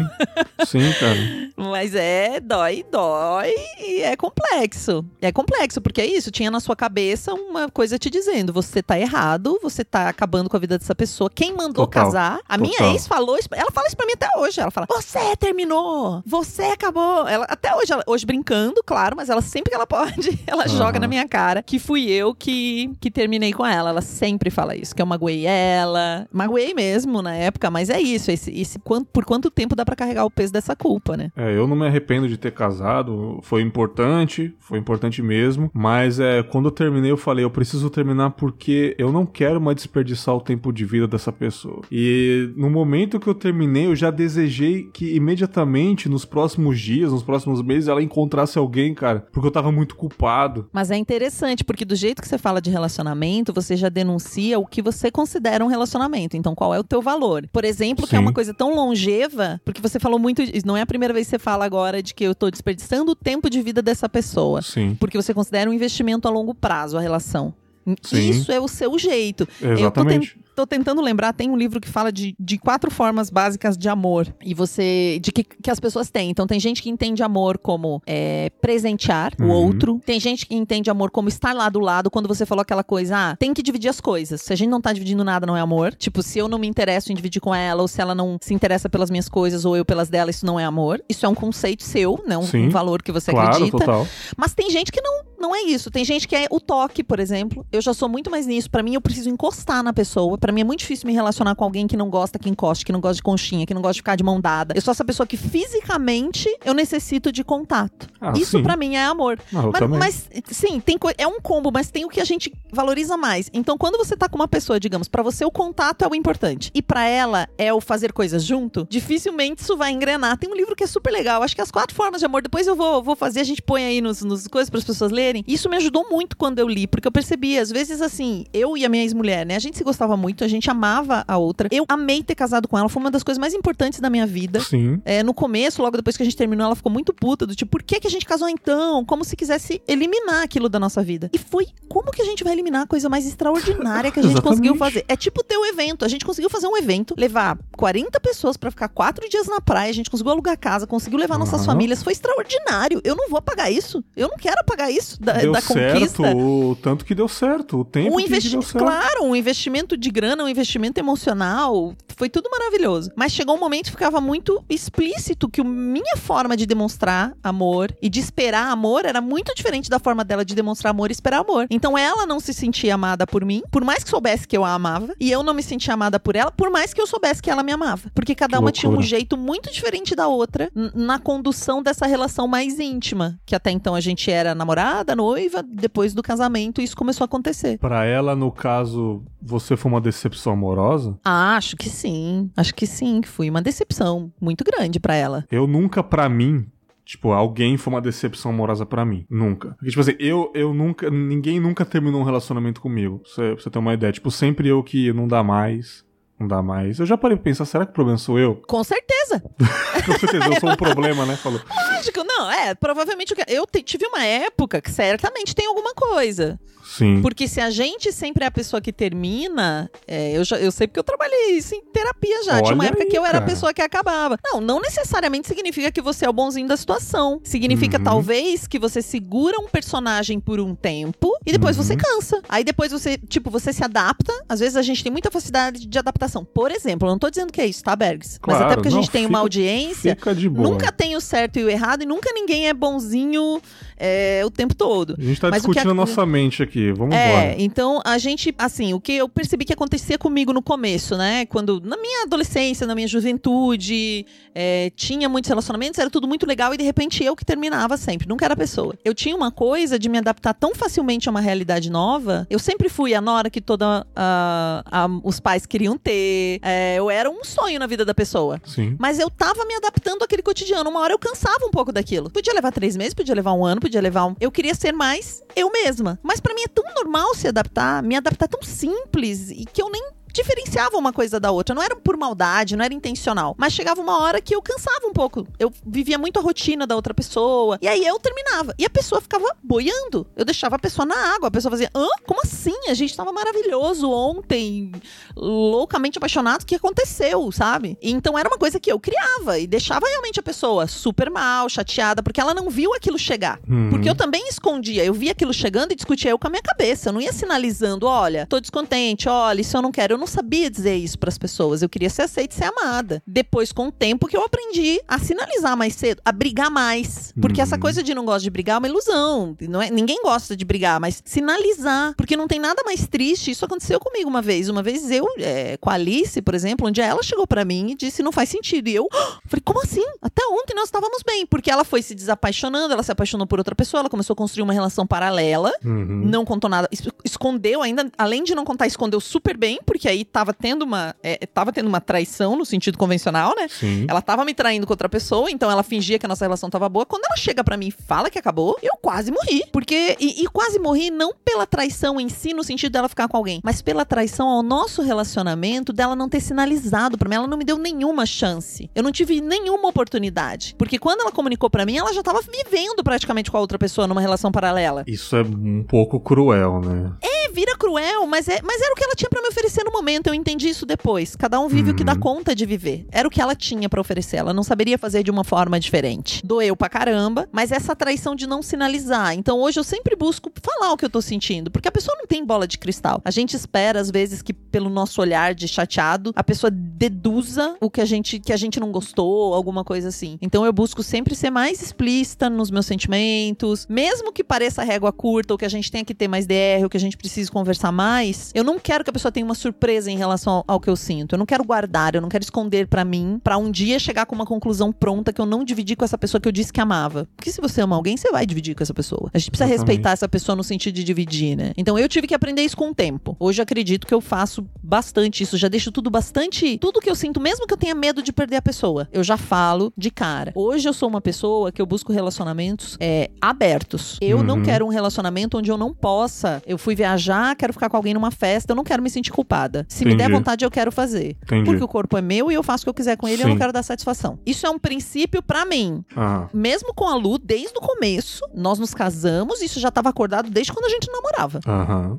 Sim, sim, cara. Mas é, dói, dói e é complexo. É complexo, porque é isso, tinha na sua cabeça uma coisa te dizendo, você tá errado, você tá acabando com a vida dessa pessoa. Quem mandou Total. casar? A Total. minha ex falou isso, ela fala isso pra mim até hoje. Ela fala, você terminou, você acabou. Ela, até hoje, ela, hoje brincando, claro, mas ela sempre que ela pode, ela uhum. joga na minha cara que fui eu que que, terminei com ela. Ela sempre fala isso, que eu magoei ela. Magoei mesmo na época, mas é isso. Esse, esse, por quanto tempo dá para carregar o peso dessa culpa, né? É, eu não me arrependo de ter casado. Foi importante, foi importante mesmo. Mas é, quando eu terminei, eu falei, eu preciso terminar porque eu não quero mais desperdiçar o tempo de vida dessa pessoa. E no momento que eu terminei, eu já desejei que imediatamente, nos próximos dias, nos próximos meses, ela encontrasse alguém, cara. Porque eu tava muito culpado. Mas é interessante, porque do jeito que você fala de relacionamento, você já denuncia o que você considera um relacionamento. Então, qual é o teu valor? Por exemplo, Sim. que é uma coisa tão longeva, porque você falou muito, não é a primeira vez que você fala agora de que eu tô desperdiçando o tempo de vida dessa pessoa. Sim. Porque você considera um investimento a longo prazo a relação. Sim. Isso é o seu jeito. Exatamente tô tentando lembrar, tem um livro que fala de, de quatro formas básicas de amor. E você. de que, que as pessoas têm. Então tem gente que entende amor como é, presentear uhum. o outro. Tem gente que entende amor como estar lá do lado. Quando você falou aquela coisa, ah, tem que dividir as coisas. Se a gente não tá dividindo nada, não é amor. Tipo, se eu não me interesso em dividir com ela, ou se ela não se interessa pelas minhas coisas, ou eu pelas dela, isso não é amor. Isso é um conceito seu, né? Um, um valor que você claro, acredita. Total. Mas tem gente que não, não é isso. Tem gente que é o toque, por exemplo. Eu já sou muito mais nisso. para mim, eu preciso encostar na pessoa. para mim é muito difícil me relacionar com alguém que não gosta que encoste, que não gosta de conchinha, que não gosta de ficar de mão dada. Eu sou essa pessoa que fisicamente eu necessito de contato. Ah, Isso para mim é amor. Ah, mas, mas, sim, tem é um combo, mas tem o que a gente valoriza mais. Então, quando você tá com uma pessoa, digamos, para você o contato é o importante e para ela é o fazer coisas junto, dificilmente isso vai engrenar. Tem um livro que é super legal, acho que as quatro formas de amor. Depois eu vou, vou fazer, a gente põe aí nos, nos coisas para as pessoas lerem. Isso me ajudou muito quando eu li, porque eu percebi, às vezes, assim, eu e a minha ex-mulher, né? A gente se gostava muito, a gente amava a outra. Eu amei ter casado com ela, foi uma das coisas mais importantes da minha vida. Sim. É, no começo, logo depois que a gente terminou, ela ficou muito puta, do tipo, por que, que a gente casou então? Como se quisesse eliminar aquilo da nossa vida. E foi, como que a gente vai eliminar a coisa mais extraordinária que a gente conseguiu fazer? É tipo ter um evento. A gente conseguiu fazer um evento, levar 40 pessoas para ficar quatro dias na praia, a gente conseguiu alugar casa, conseguiu levar uhum. nossas famílias. Foi extraordinário. Eu não vou apagar isso. Eu não quero apagar isso. Da, deu da certo, conquista. o tanto que deu certo, o tempo Um que, que deu certo. claro, um investimento de grana, um investimento emocional, foi tudo maravilhoso. Mas chegou um momento que ficava muito explícito que a minha forma de demonstrar amor e de esperar amor era muito diferente da forma dela de demonstrar amor e esperar amor. Então ela não se sentia amada por mim, por mais que soubesse que eu a amava, e eu não me sentia amada por ela, por mais que eu soubesse que ela me amava. Porque cada Que uma tinha um loucura. jeito muito diferente da outra na condução dessa relação mais íntima, que até então a gente era namorada, noiva, depois do casamento isso começou a acontecer. Pra ela, no caso, você foi uma decepção amorosa? Ah, acho que sim. Acho que sim. Fui uma decepção muito grande pra ela. Eu nunca, pra mim, tipo, alguém foi uma decepção amorosa pra mim. Nunca. Porque, tipo assim, eu, eu nunca. Ninguém nunca terminou um relacionamento comigo. Pra você, pra você ter uma ideia. Tipo, sempre eu que não dá mais. Não dá mais. Eu já parei pra pensar, será que o problema sou eu? Com certeza. Com certeza, eu sou um problema, né? Falou. Lógico, não, é, provavelmente eu tive uma época que certamente tem alguma coisa. Sim. Porque se a gente sempre é a pessoa que termina, é, eu, já, eu sei porque eu trabalhei isso em terapia já. Tinha uma Olha época aí, que eu era a cara. pessoa que acabava. Não, não necessariamente significa que você é o bonzinho da situação. Significa Uhum. talvez que você segura um personagem por um tempo e depois Uhum. você cansa. Aí depois você, tipo, você se adapta. Às vezes a gente tem muita facilidade de adaptação. Por exemplo, eu não tô dizendo que é isso, tá, Bergs? Mas Claro, até porque a não, gente tem uma fica- audiência. Fica de boa. Nunca tem o certo e o errado e nunca ninguém é bonzinho é, o tempo todo. A gente tá que discutindo a nossa mente aqui. Vamos É, embora. então a gente, assim, o que eu percebi que acontecia comigo no começo, né? Quando, na minha adolescência, na minha juventude, é, tinha muitos relacionamentos, era tudo muito legal e de repente eu que terminava sempre, nunca era a pessoa. Eu tinha uma coisa de me adaptar tão facilmente a uma realidade nova, eu sempre fui a nora que toda a- a- os pais queriam ter, é, eu era um sonho na vida da pessoa. Sim. Mas eu tava me adaptando àquele cotidiano. Uma hora eu cansava um pouco daquilo. Podia levar três meses, podia levar um ano, podia levar um. Eu queria ser mais eu mesma. Mas pra mim é tão normal se adaptar, me adaptar tão simples e que eu nem diferenciava uma coisa da outra. Não era por maldade, não era intencional. Mas chegava uma hora que eu cansava um pouco. Eu vivia muito a rotina da outra pessoa. E aí eu terminava. E a pessoa ficava boiando. Eu deixava a pessoa na água. A pessoa fazia: hã? Como assim? A gente tava maravilhoso ontem, loucamente apaixonado. O que aconteceu, sabe? Então era uma coisa que eu criava e deixava realmente a pessoa super mal, chateada, porque ela não viu aquilo chegar. Uhum. Porque eu também escondia. Eu via aquilo chegando e discutia eu com a minha cabeça. Eu não ia sinalizando, olha, tô descontente, olha, isso eu não quero. Eu não sabia dizer isso pras pessoas. Eu queria ser aceita e ser amada. Depois, com o tempo, que eu aprendi a sinalizar mais cedo, a brigar mais. Porque Uhum. essa coisa de não gosto de brigar é uma ilusão. Não é, ninguém gosta de brigar, mas sinalizar. Porque não tem nada mais triste. Isso aconteceu comigo uma vez. Uma vez eu, é, com a Alice, por exemplo, um dia ela chegou pra mim e disse: não faz sentido. E eu "Ah!" falei: como assim? Até ontem nós estávamos bem. Porque ela foi se desapaixonando, ela se apaixonou por outra pessoa, ela começou a construir uma relação paralela Uhum. não contou nada, es- escondeu ainda, além de não contar, escondeu super bem, porque aí tava tendo uma, é, tava tendo uma traição no sentido convencional, né? Sim. Ela tava me traindo com outra pessoa, então ela fingia que a nossa relação tava boa. Quando ela chega pra mim e fala que acabou, eu quase morri. Porque, e, e quase morri não pela traição em si, no sentido dela ficar com alguém, mas pela traição ao nosso relacionamento, dela não ter sinalizado pra mim. Ela não me deu nenhuma chance. Eu não tive nenhuma oportunidade. Porque quando ela comunicou pra mim, ela já tava vivendo praticamente com a outra pessoa numa relação paralela. Isso é um pouco cruel, né? É, vira cruel, mas, é, mas era o que ela tinha pra me oferecer no momento. Eu entendi isso depois. Cada um vive o que dá Uhum. conta de viver. Era o que ela tinha pra oferecer. Ela não saberia fazer de uma forma diferente. Doeu pra caramba, mas essa traição de não sinalizar. Então hoje eu sempre busco falar o que eu tô sentindo, porque a pessoa não tem bola de cristal. A gente espera às vezes que pelo nosso olhar de chateado, a pessoa deduza o que a gente que a gente não gostou, alguma coisa assim. Então eu busco sempre ser mais explícita nos meus sentimentos, mesmo que pareça régua curta ou que a gente tenha que ter mais DR, ou que a gente precise conversar mais. Eu não quero que a pessoa tenha uma surpresa em relação ao, que eu sinto. Eu não quero guardar, eu não quero esconder pra mim, pra um dia chegar com uma conclusão pronta que eu não dividi com essa pessoa que eu disse que amava. Porque se você ama alguém, você vai dividir com essa pessoa. A gente precisa Exatamente. respeitar essa pessoa no sentido de dividir, né? Então eu tive que aprender isso com o tempo. Hoje eu acredito que eu faço bastante isso, já deixo tudo bastante, tudo que eu sinto, mesmo que eu tenha medo de perder a pessoa, eu já falo de cara. Hoje eu sou uma pessoa que eu busco relacionamentos é, abertos. Eu não Uhum. quero um relacionamento onde eu não possa. Eu fui viajar, quero ficar com alguém numa festa, eu não quero me sentir culpada. Se me der Entendi. vontade, eu quero fazer. Entendi. Porque o corpo é meu e eu faço o que eu quiser com ele, eu não Sim. quero dar satisfação. Isso é um princípio pra mim. Ah, Mesmo com a Lu, desde o começo, nós nos casamos, isso já tava acordado desde quando a gente namorava.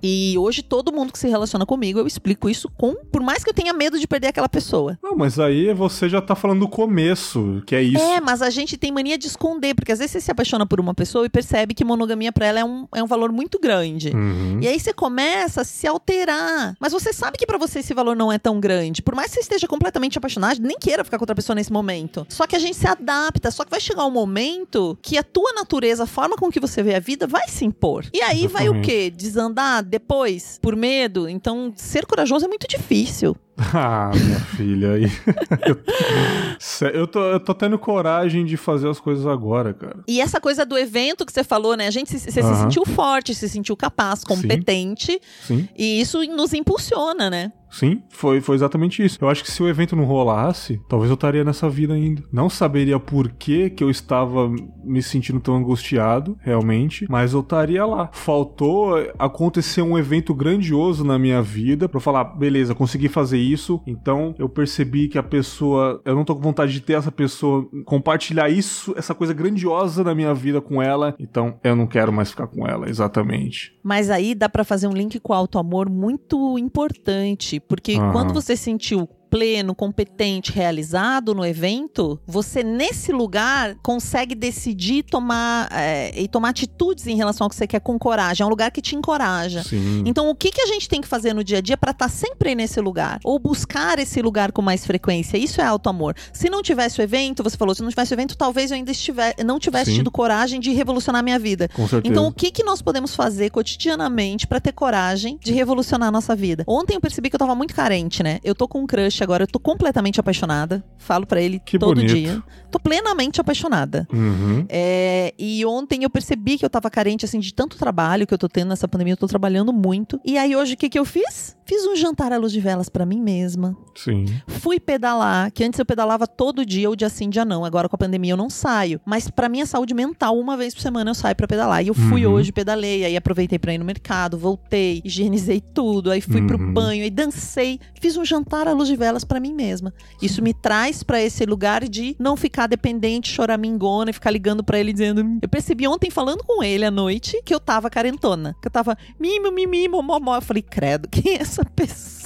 E hoje todo mundo que se relaciona comigo, eu explico isso com, por mais que eu tenha medo de perder aquela pessoa. Não, mas aí você já tá falando do começo, que é isso. É, mas a gente tem mania de esconder, porque às vezes você se apaixona por uma pessoa e percebe que monogamia pra ela é um, é um valor muito grande. Uhum. E aí você começa a se alterar. Mas você sabe que pra você esse valor não é tão grande. Por mais que você esteja completamente apaixonado, nem queira ficar com outra pessoa nesse momento. Só que a gente se adapta. Só que vai chegar um momento que a tua natureza, a forma com que você vê a vida, vai se impor. E aí vai o Exatamente. quê? Desandar depois? Por medo? Então, ser corajoso é muito difícil. Ah, minha filha. aí. eu, tô, eu tô tendo coragem de fazer as coisas agora, cara. E essa coisa do evento que você falou, né? A gente se, você se sentiu forte, se sentiu capaz, competente. Sim, E isso nos impulsiona, né? Sim, foi, foi exatamente isso. Eu acho que se o evento não rolasse, talvez eu estaria nessa vida ainda. Não saberia por que, que eu estava me sentindo tão angustiado, realmente, mas eu estaria lá. Faltou acontecer um evento grandioso na minha vida eu falar, beleza, consegui fazer isso, então eu percebi que a pessoa, eu não tô com vontade de ter essa pessoa, compartilhar isso, essa coisa grandiosa na minha vida com ela, então eu não quero mais ficar com ela, exatamente. Mas aí dá pra fazer um link com o auto-amor muito importante, porque quando você sentiu pleno, competente, realizado no evento, você nesse lugar consegue decidir tomar é, e tomar atitudes em relação ao que você quer com coragem. É um lugar que te encoraja. Sim. Então, o que, que a gente tem que fazer no dia a dia pra estar sempre nesse lugar? Ou buscar esse lugar com mais frequência? Isso é auto-amor. Se não tivesse o evento, você falou, se não tivesse o evento, talvez eu ainda estiver, não tivesse Sim. tido coragem de revolucionar minha vida. Com certeza. Então, o que, que nós podemos fazer cotidianamente pra ter coragem de revolucionar a nossa vida? Ontem eu percebi que eu tava muito carente, né? Eu tô com um crush agora, eu tô completamente apaixonada. Falo pra ele Que todo bonito. dia. Tô plenamente apaixonada. Uhum. É, e ontem eu percebi que eu tava carente, assim, de tanto trabalho que eu tô tendo nessa pandemia. Eu tô trabalhando muito. E aí hoje o que que eu fiz? Fiz um jantar à luz de velas pra mim mesma. Sim. Fui pedalar, que antes eu pedalava todo dia, ou dia sim, dia não. Agora com a pandemia eu não saio. Mas pra minha saúde mental, uma vez por semana eu saio pra pedalar. E eu fui Uhum. hoje, pedalei, aí aproveitei pra ir no mercado, voltei, higienizei tudo, aí fui pro Uhum. banho, aí dancei, fiz um jantar à luz de velas pra mim mesma. Isso me traz pra esse lugar de não ficar dependente, choramingona e ficar ligando pra ele dizendo. Eu percebi ontem falando com ele à noite que eu tava carentona, que eu tava mimo, mimimo, momó. Eu falei, credo, quem é essa pessoa?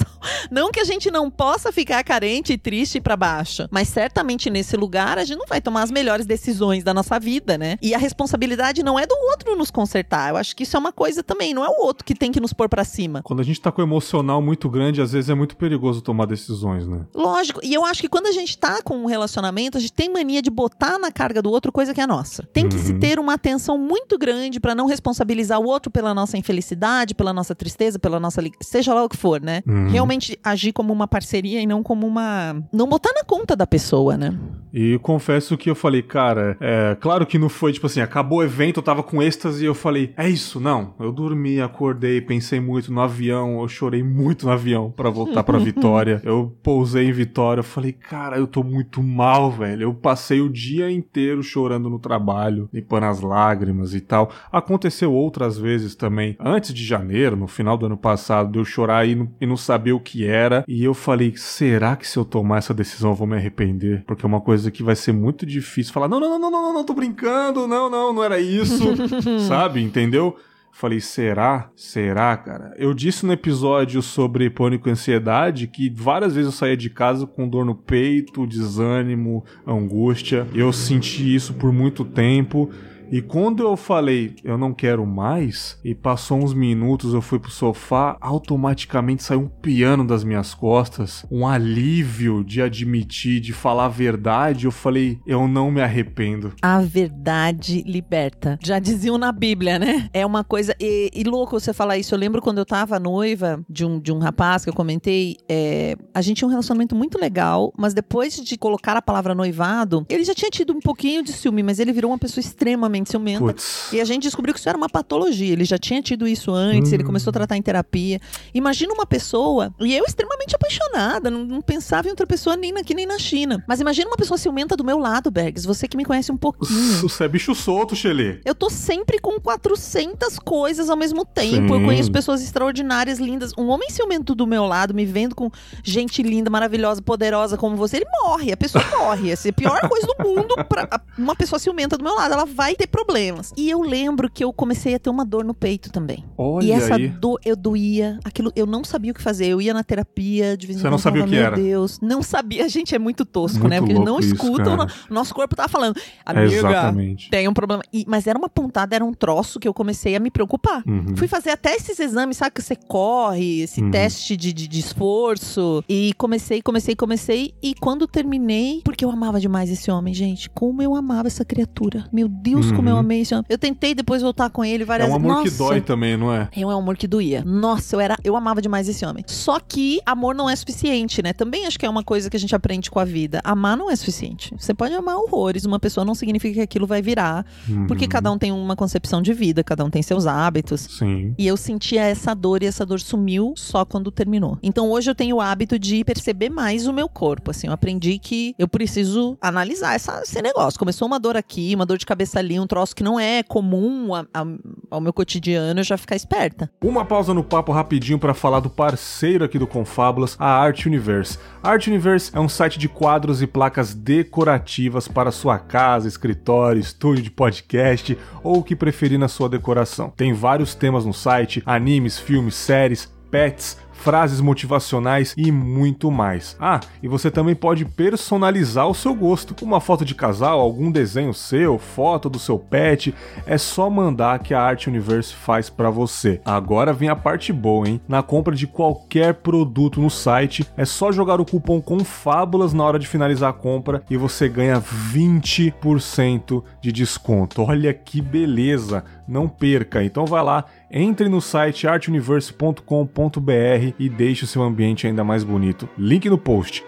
Não que a gente não possa ficar carente e triste pra baixo, mas certamente nesse lugar a gente não vai tomar as melhores decisões da nossa vida, né? E a responsabilidade não é do outro nos consertar. Eu acho que isso é uma coisa também, não é o outro que tem que nos pôr pra cima. Quando a gente tá com o emocional muito grande, às vezes é muito perigoso tomar decisões, né? Lógico, e eu acho que quando a gente tá com um relacionamento, a gente tem mania de botar na carga do outro coisa que é nossa. Tem que se Uhum. ter uma atenção muito grande pra não responsabilizar o outro pela nossa infelicidade, pela nossa tristeza, pela nossa. seja lá o que for, né? Uhum. Realmente agir como uma parceria e não como uma. Não botar na conta da pessoa, né? E confesso que eu falei, cara, é claro que não foi tipo assim, acabou o evento, eu tava com êxtase e eu falei, é isso, não. Eu dormi, acordei, pensei muito no avião, eu chorei muito no avião pra voltar pra Vitória. Eu pousei em Vitória, eu falei, cara, eu tô muito mal, velho. Eu passei o dia inteiro chorando no trabalho, limpando as lágrimas e tal. Aconteceu outras vezes também, antes de janeiro, no final do ano passado, de eu chorar e não, e não saber o que era. E eu falei, será que se eu tomar essa decisão eu vou me arrepender? Porque é uma coisa que vai ser muito difícil falar, não, não, não, não, não, não, não, tô brincando, não, não, não era isso, sabe? Entendeu? Falei, será? Será, cara? Eu disse no episódio sobre pânico e ansiedade que várias vezes eu saía de casa com dor no peito, desânimo, angústia. Eu senti isso por muito tempo. E quando eu falei, eu não quero mais, e passou uns minutos, eu fui pro sofá, automaticamente saiu um piano das minhas costas, um alívio de admitir, de falar a verdade. Eu falei, eu não me arrependo. A verdade liberta. Já diziam na Bíblia, né? É uma coisa. E, e louco você falar isso. Eu lembro quando eu tava noiva de um, de um rapaz que eu comentei. é, a gente tinha um relacionamento muito legal, mas depois de colocar a palavra noivado, ele já tinha tido um pouquinho de ciúme, mas ele virou uma pessoa extremamente extremamente ciumenta. Putz. E a gente descobriu que isso era uma patologia. Ele já tinha tido isso antes, ele começou a tratar em terapia. Imagina uma pessoa, e eu extremamente apaixonada, não, não pensava em outra pessoa nem aqui nem na China. Mas imagina uma pessoa ciumenta do meu lado, Bergs, você que me conhece um pouquinho. Você é bicho solto, Shelly. Eu tô sempre com 400 coisas ao mesmo tempo. Eu Sim. conheço pessoas extraordinárias, lindas. Um homem ciumento do meu lado, me vendo com gente linda, maravilhosa, poderosa como você, ele morre. A pessoa morre. Essa é a pior coisa do mundo pra uma pessoa ciumenta do meu lado. Ela vai ter problemas. E eu lembro que eu comecei a ter uma dor no peito também. Olha e essa aí. dor, eu doía. Aquilo, eu não sabia o que fazer. Eu ia na terapia, de vez em Você não sabia o que falava, era? Meu Deus. Não sabia. A gente é muito tosco, Muito né? Porque ele não isso, escuta. o cara. no- nosso corpo tá falando. Amiga, Exatamente. tem um problema. E- mas era uma pontada, era um troço que eu comecei a me preocupar. Uhum. Fui fazer até esses exames, sabe? Que você corre, esse Uhum. teste de, de, de esforço. E comecei, comecei, comecei. E quando terminei, porque eu amava demais esse homem, gente. Como eu amava essa criatura. Meu Deus, Uhum. amei esse homem. Eu tentei depois voltar com ele É várias um vezes. amor que Nossa, dói também, não é? é um amor que doía. Nossa, eu era, eu amava demais esse homem. Só que amor não é suficiente, né? Também acho que é uma coisa que a gente aprende com a vida. Amar não é suficiente. Você pode amar horrores, uma pessoa não significa que aquilo vai virar, porque Uhum. cada um tem uma concepção de vida, cada um tem seus hábitos. Sim. E eu sentia essa dor e essa dor sumiu só quando terminou. Então hoje eu tenho o hábito de perceber mais o meu corpo. Assim, eu aprendi que eu preciso analisar essa- esse negócio. Começou uma dor aqui, uma dor de cabeça ali, um troço que não é comum a- a- ao meu cotidiano, eu já ficar esperta. Uma pausa no papo rapidinho para falar do parceiro aqui do Confábulas, a Art Universe. A Art Universe é um site de quadros e placas decorativas para sua casa, escritório, estúdio de podcast ou o que preferir na sua decoração. Tem vários temas no site: animes, filmes, séries, pets, frases motivacionais e muito mais. Ah, e você também pode personalizar o seu gosto. Uma foto de casal, algum desenho seu, foto do seu pet, é só mandar que a Art Universe faz para você. Agora vem a parte boa, hein? Na compra de qualquer produto no site, é só jogar o cupom CONFABULAS na hora de finalizar a compra e você ganha 20% de desconto. Olha que beleza! Não perca. Então vai lá, entre no site artuniverse.com.br e deixe o seu ambiente ainda mais bonito. Link no post.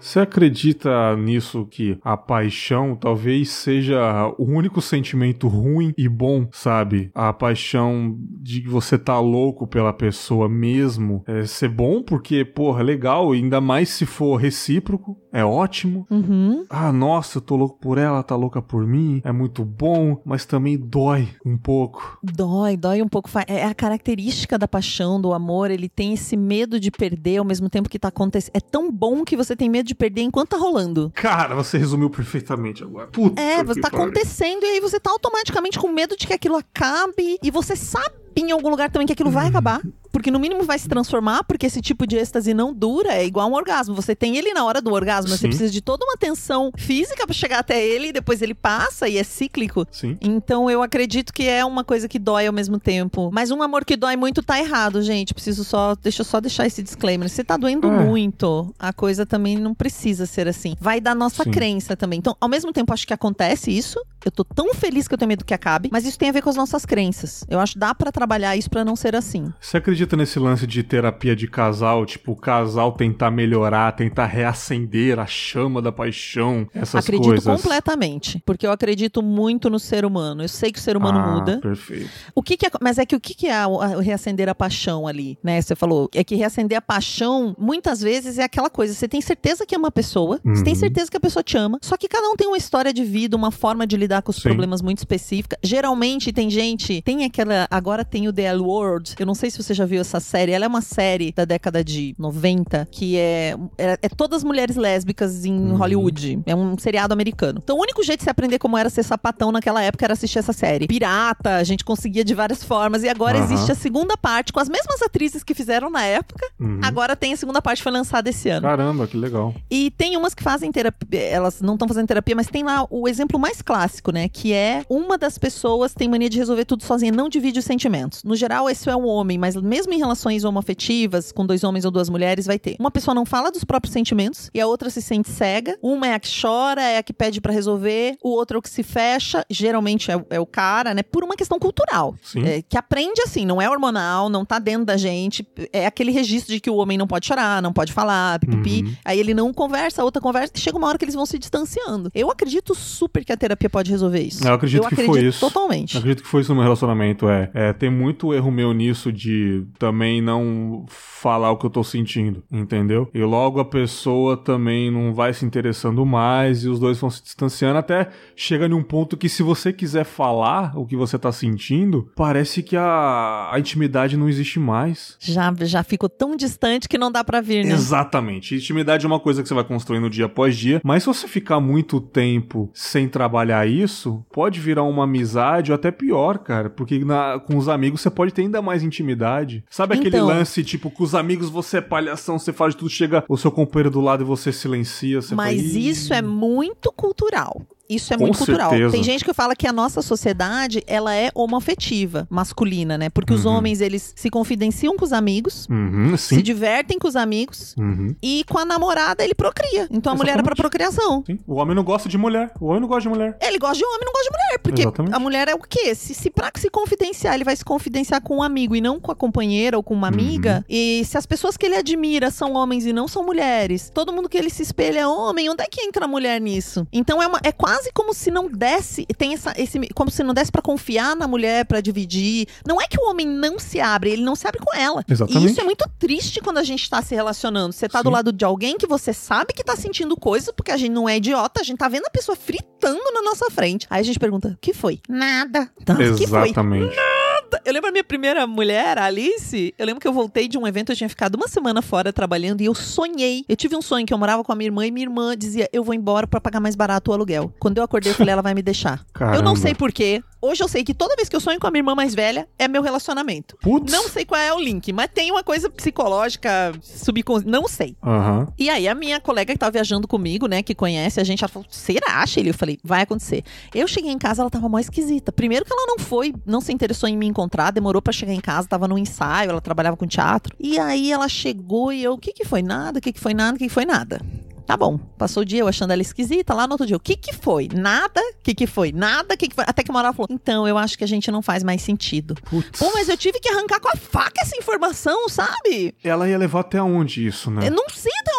Você acredita nisso que a paixão talvez seja o único sentimento ruim e bom, sabe? A paixão de que você tá louco pela pessoa mesmo é ser bom porque, porra, é legal, ainda mais se for recíproco, é ótimo. Uhum. Ah, nossa, eu tô louco por ela, tá louca por mim, é muito bom, mas também dói um pouco. Dói, dói um pouco. Fa- É a característica da paixão, do amor. Ele tem esse medo de perder ao mesmo tempo que tá acontecendo. É tão bom que você tem medo de perder enquanto tá rolando. Cara, você resumiu perfeitamente agora. Puta É, você tá pariu. acontecendo e aí você tá automaticamente com medo de que aquilo acabe e você sabe em algum lugar também que aquilo vai acabar. Porque no mínimo vai se transformar, porque esse tipo de êxtase não dura, é igual um orgasmo. Você tem ele na hora do orgasmo, mas você precisa de toda uma tensão física pra chegar até ele, e depois ele passa e é cíclico. Sim. Então eu acredito que é uma coisa que dói ao mesmo tempo. Mas um amor que dói muito tá errado, gente. Preciso só. Deixa eu só deixar esse disclaimer. Se tá doendo É. muito, a coisa também não precisa ser assim. Vai da nossa Sim. crença também. Então, ao mesmo tempo, acho que acontece isso. Eu tô tão feliz que eu tenho medo que acabe. Mas isso tem a ver com as nossas crenças. Eu acho que dá pra trabalhar isso pra não ser assim. Você acredita nesse lance de terapia de casal? Tipo, o casal tentar melhorar, tentar reacender a chama da paixão, essas acredito coisas. completamente. Porque eu acredito muito no ser humano. Eu sei que o ser humano ah, muda. Perfeito. O que que é, mas é que o que que é o, reacender a paixão ali, né? Você falou, é que reacender a paixão, muitas vezes é aquela coisa, você tem certeza que ama a pessoa, você tem Uhum. certeza que a pessoa te ama, só que cada um tem uma história de vida, uma forma de lidar com os Sim. problemas muito específica. Geralmente tem gente, tem aquela, agora tem o The L World, eu não sei se você já viu essa série, ela é uma série da década de 90, que é, é, é todas mulheres lésbicas em Uhum. Hollywood, é um seriado americano. Então o único jeito de você aprender como era ser sapatão naquela época era assistir essa série. Pirata, a gente conseguia de várias formas, e agora Aham. existe a segunda parte, com as mesmas atrizes que fizeram na época, Uhum. agora tem a segunda parte, foi lançada esse ano. Caramba, que legal. E tem umas que fazem terapia, elas não estão fazendo terapia, mas tem lá o exemplo mais clássico, né? Que é uma das pessoas tem mania de resolver tudo sozinha, não divide os sentimentos. No geral, esse é um homem, mas mesmo em relações homoafetivas, com dois homens ou duas mulheres, vai ter. Uma pessoa não fala dos próprios sentimentos e a outra se sente cega. Uma é a que chora, é a que pede pra resolver, o outro é o que se fecha, geralmente é, o- é o cara, né? Por uma questão cultural. Sim. É, que aprende assim, não é hormonal, não tá dentro da gente. É aquele registro de que o homem não pode chorar, não pode falar, pipipi. Uhum. Aí ele não conversa, a outra conversa. Chega uma hora que eles vão se distanciando. Eu acredito super que a terapia pode resolver isso. Eu acredito que foi isso. totalmente. Eu acredito que foi isso no meu relacionamento, é. é. Tem muito erro meu nisso de também não falar o que eu tô sentindo, entendeu? E logo a pessoa também não vai se interessando mais e os dois vão se distanciando até chega em um ponto que se você quiser falar o que você tá sentindo, parece que a, a intimidade não existe mais. Já, já ficou tão distante que não dá para vir, né? Exatamente. Intimidade é uma coisa que você vai construindo dia após dia, mas se você ficar muito tempo sem trabalhar isso, pode virar uma amizade ou até pior, cara, porque na, com os amigos você pode ter ainda mais intimidade. Sabe aquele então... lance, tipo, com os amigos você é palhação, você faz tudo, chega o seu companheiro do lado e você silencia. Você Mas fala, isso é muito cultural. Isso é Com muito cultural. Certeza. Tem gente que fala que a nossa sociedade, ela é homoafetiva, masculina, né? Porque uhum. os homens, eles se confidenciam com os amigos, uhum, se divertem com os amigos, uhum. e com a namorada ele procria. Então a Exatamente. mulher é pra procriação. Sim. O homem não gosta de mulher. O homem não gosta de mulher. Ele gosta de homem, não gosta de mulher. Porque Exatamente. a mulher é o quê? Se, se pra se confidenciar, ele vai se confidenciar com um amigo e não com a companheira ou com uma amiga. Uhum. E se as pessoas que ele admira são homens e não são mulheres, todo mundo que ele se espelha é homem, onde é que entra a mulher nisso? Então é, uma, é quase quase como se não desse, tem essa, esse, como se não desse para confiar na mulher para dividir. Não é que o homem não se abre, ele não se abre com ela. Exatamente. E isso é muito triste quando a gente tá se relacionando. Você tá Sim. do lado de alguém que você sabe que tá sentindo coisas, porque a gente não é idiota, a gente tá vendo a pessoa fritando na nossa frente. Aí a gente pergunta: "O que foi?" Nada. Então, Exatamente. Que foi? Nada. Eu lembro a minha primeira mulher, a Alice, eu lembro que eu voltei de um evento, eu tinha ficado uma semana fora trabalhando e eu sonhei. Eu tive um sonho que eu morava com a minha irmã e minha irmã dizia: "Eu vou embora para pagar mais barato o aluguel". Quando eu acordei, eu falei, ela vai me deixar. Caramba. Eu não sei porquê. Hoje eu sei que toda vez que eu sonho com a minha irmã mais velha, é meu relacionamento. Putz. Não sei qual é o link, mas tem uma coisa psicológica, subconsciente. Não sei. Uhum. E aí, a minha colega que tava viajando comigo, né, que conhece a gente, ela falou: será, Shelly? Eu falei: vai acontecer. Eu cheguei em casa, ela tava mó esquisita. Primeiro que ela não foi, não se interessou em me encontrar, demorou para chegar em casa, tava no ensaio, ela trabalhava com teatro. E aí ela chegou e eu: o que que foi? Nada, o que que foi? Nada, o que que foi? Nada. Tá bom. Passou o dia eu achando ela esquisita. Lá no outro dia, o que que foi? Nada? O que que foi? Nada? O que que foi? Até que uma hora ela falou, então, eu acho que a gente não faz mais sentido. Putz. Pô, mas eu tive que arrancar com a faca essa informação, sabe? Ela ia levar até onde isso, né? Eu não sei até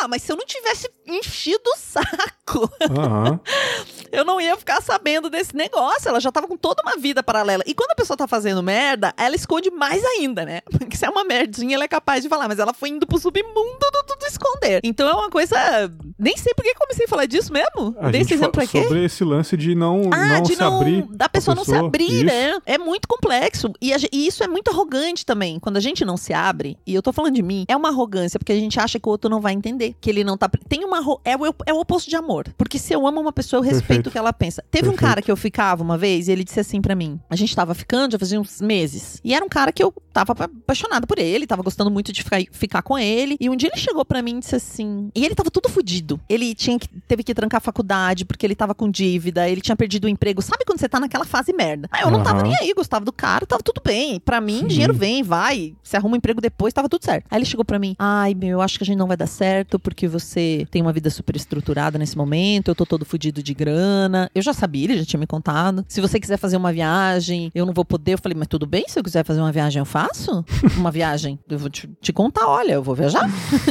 levar, mas se eu não tivesse enchido o saco, uhum. eu não ia ficar sabendo desse negócio. Ela já tava com toda uma vida paralela. E quando a pessoa tá fazendo merda, ela esconde mais ainda, né? Porque se é uma merdinha, ela é capaz de falar, mas ela foi indo pro submundo do tudo esconder. Então é uma coisa. Nem sei por que comecei a falar disso mesmo. A Dei esse exemplo pra quê? Sobre esse lance de não, ah, não de se não, abrir. Da pessoa, pessoa não se abrir, isso. né? É muito complexo. E, a, e, isso é muito arrogante também. Quando a gente não se abre, e eu tô falando de mim, é uma arrogância, porque a gente acha que o outro não vai entender. Que ele não tá. Tem uma. É o, é o oposto de amor. Porque se eu amo uma pessoa, eu respeito Perfeito. o que ela pensa. Teve Perfeito. um cara que eu ficava uma vez e ele disse assim para mim: a gente tava ficando já fazia uns meses. E era um cara que eu tava apaixonada por ele, tava gostando muito de ficar, ficar com ele. E um dia ele chegou para mim e disse assim. E ele tava tudo fudido. Ele tinha que, teve que trancar a faculdade porque ele tava com dívida, ele tinha perdido o emprego. Sabe quando você tá naquela fase merda? Eu não tava nem aí, gostava do cara, tava tudo bem. Pra mim, Sim. dinheiro vem, vai. Se arruma um emprego depois, tava tudo certo. Aí ele chegou pra mim: Ai, meu, eu acho que a gente não vai dar certo porque você tem uma vida super estruturada nesse momento, eu tô todo fudido de grana. Eu já sabia, ele já tinha me contado. Se você quiser fazer uma viagem, eu não vou poder. Eu falei, mas tudo bem, se eu quiser fazer uma viagem, eu faço? uma viagem. Eu vou te, te contar, olha, eu vou viajar.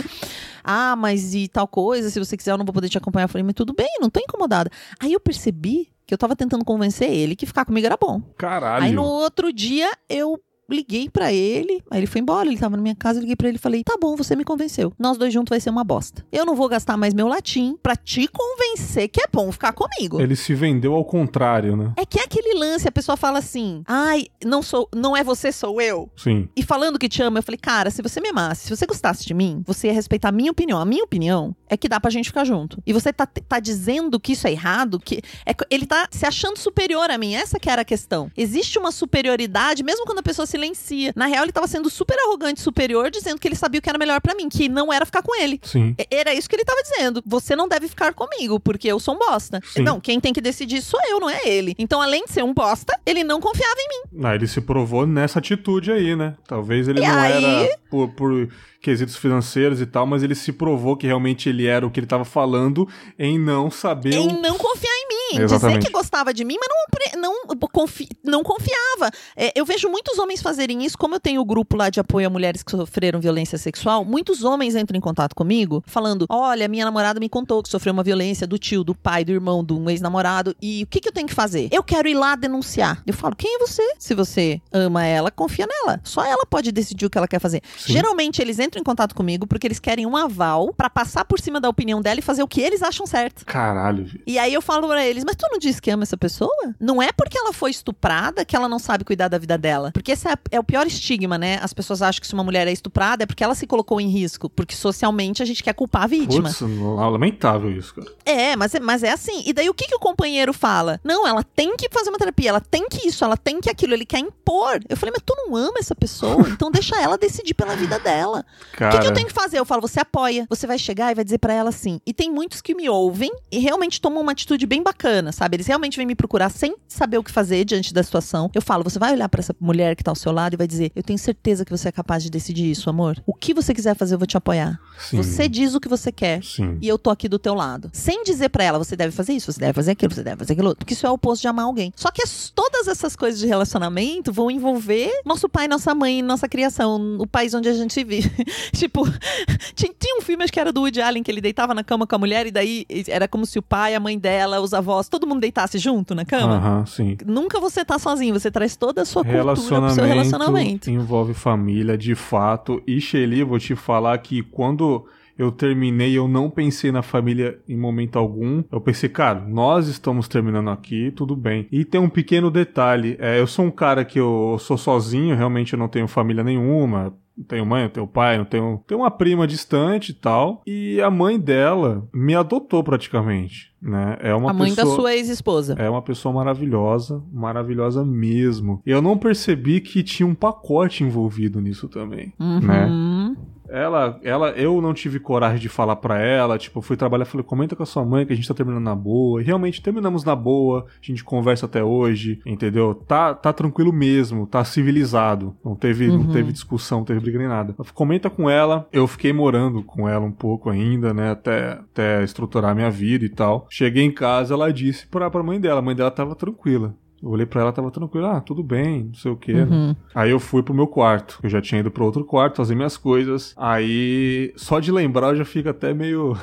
ah, mas e tal coisa, se você quiser eu não vou poder te acompanhar. Eu falei, mas tudo bem, não tô incomodada. Aí eu percebi que eu tava tentando convencer ele que ficar comigo era bom. Caralho. Aí no outro dia eu liguei para ele, aí ele foi embora, ele tava na minha casa, liguei para ele e falei: "Tá bom, você me convenceu. Nós dois juntos vai ser uma bosta. Eu não vou gastar mais meu latim para te convencer que é bom ficar comigo". Ele se vendeu ao contrário, né? É que é aquele lance, a pessoa fala assim: "Ai, não sou, não é você, sou eu". Sim. E falando que te ama, eu falei: "Cara, se você me amasse, se você gostasse de mim, você ia respeitar a minha opinião. A minha opinião é que dá pra gente ficar junto. E você tá, tá dizendo que isso é errado, que é, ele tá se achando superior a mim. Essa que era a questão. Existe uma superioridade, mesmo quando a pessoa silencia. Na real, ele tava sendo super arrogante, superior, dizendo que ele sabia o que era melhor para mim, que não era ficar com ele. Sim. Era isso que ele tava dizendo. Você não deve ficar comigo, porque eu sou um bosta. Sim. Não, quem tem que decidir sou eu, não é ele. Então, além de ser um bosta, ele não confiava em mim. Ah, ele se provou nessa atitude aí, né? Talvez ele e não aí... era por, por quesitos financeiros e tal, mas ele se provou que realmente ele era o que ele tava falando em não saber. Em o... não confiar em mim. Exatamente. Dizer que gostava de mim, mas não, não, confi- não confiava. É, eu vejo muitos homens fazerem isso, como eu tenho o grupo lá de apoio a mulheres que sofreram violência sexual, muitos homens entram em contato comigo falando: olha, minha namorada me contou que sofreu uma violência do tio, do pai, do irmão, de um ex-namorado, e o que, que eu tenho que fazer? Eu quero ir lá denunciar. Eu falo: quem é você? Se você ama ela, confia nela. Só ela pode decidir o que ela quer fazer. Sim. Geralmente eles entram em contato comigo porque eles querem um aval pra passar por cima da opinião dela e fazer o que eles acham certo. Caralho. E aí eu falo pra eles, mas tu não disse que ama essa pessoa? Não é porque ela foi estuprada que ela não sabe cuidar da vida dela. Porque esse é, é o pior estigma, né? As pessoas acham que se uma mulher é estuprada é porque ela se colocou em risco. Porque socialmente a gente quer culpar a vítima. Putz, lamentável isso, cara. É, mas é, mas é assim. E daí o que, que o companheiro fala? Não, ela tem que fazer uma terapia, ela tem que isso, ela tem que aquilo, ele quer impor. Eu falei, mas tu não ama essa pessoa, então deixa ela decidir pela vida dela. O que, que eu tenho que fazer? Eu falo, você apoia. Você vai chegar e vai dizer pra ela assim. E tem muitos que me ouvem e realmente tomam uma atitude bem bacana, sabe? Eles realmente vêm me procurar sem saber o que fazer diante da situação. Eu falo, você vai olhar pra essa mulher que tá ao seu lado e vai dizer: Eu tenho certeza que você é capaz de decidir isso, amor. O que você quiser fazer, eu vou te apoiar. sim, Você diz o que você quer. Sim. E eu tô aqui do teu lado. Sem dizer pra ela, você deve fazer isso, você deve fazer aquilo, você deve fazer aquilo outro. Porque isso é o oposto de amar alguém. Só que as- todas essas coisas de relacionamento vão envolver nosso pai, nossa mãe, nossa criação, o país onde a gente vive. tipo, tinha, tinha um filme, acho que era do Woody Allen, que ele deitava na cama com a mulher e daí era como se o pai, a mãe dela, os avós, todo mundo deitasse junto na cama. Aham, sim. Nunca você tá sozinho, você traz toda a sua cultura pro seu Relacionamento, relacionamento. envolve família, de fato. E Shelly, vou te falar que quando eu terminei, eu não pensei na família em momento algum. Eu pensei, cara, nós estamos terminando aqui, tudo bem. E tem um pequeno detalhe. é, eu sou um cara que eu sou sozinho, realmente eu não tenho família nenhuma. Não tenho mãe, não tenho pai, não tenho. Tenho uma prima distante e tal. E a mãe dela me adotou praticamente. Né? É uma A mãe pessoa... da sua ex-esposa. É uma pessoa maravilhosa, maravilhosa mesmo. E eu não percebi que tinha um pacote envolvido nisso também, né? Ela, ela, eu não tive coragem de falar pra ela, tipo, fui trabalhar, falei, comenta com a sua mãe que a gente tá terminando na boa. E realmente terminamos na boa, a gente conversa até hoje, entendeu? Tá, tá tranquilo mesmo, tá civilizado. Não teve, não Uhum. teve discussão, não teve briga nem nada. Comenta com ela, eu fiquei morando com ela um pouco ainda, né, até, até estruturar minha vida e tal. Cheguei em casa, ela disse pra, pra mãe dela, a mãe dela tava tranquila. Eu olhei pra ela, tava tranquila, ah, tudo bem, não sei o que, né? Uhum. Aí eu fui pro meu quarto. Eu já tinha ido pro outro quarto fazer minhas coisas. Aí, só de lembrar, eu já fico até meio.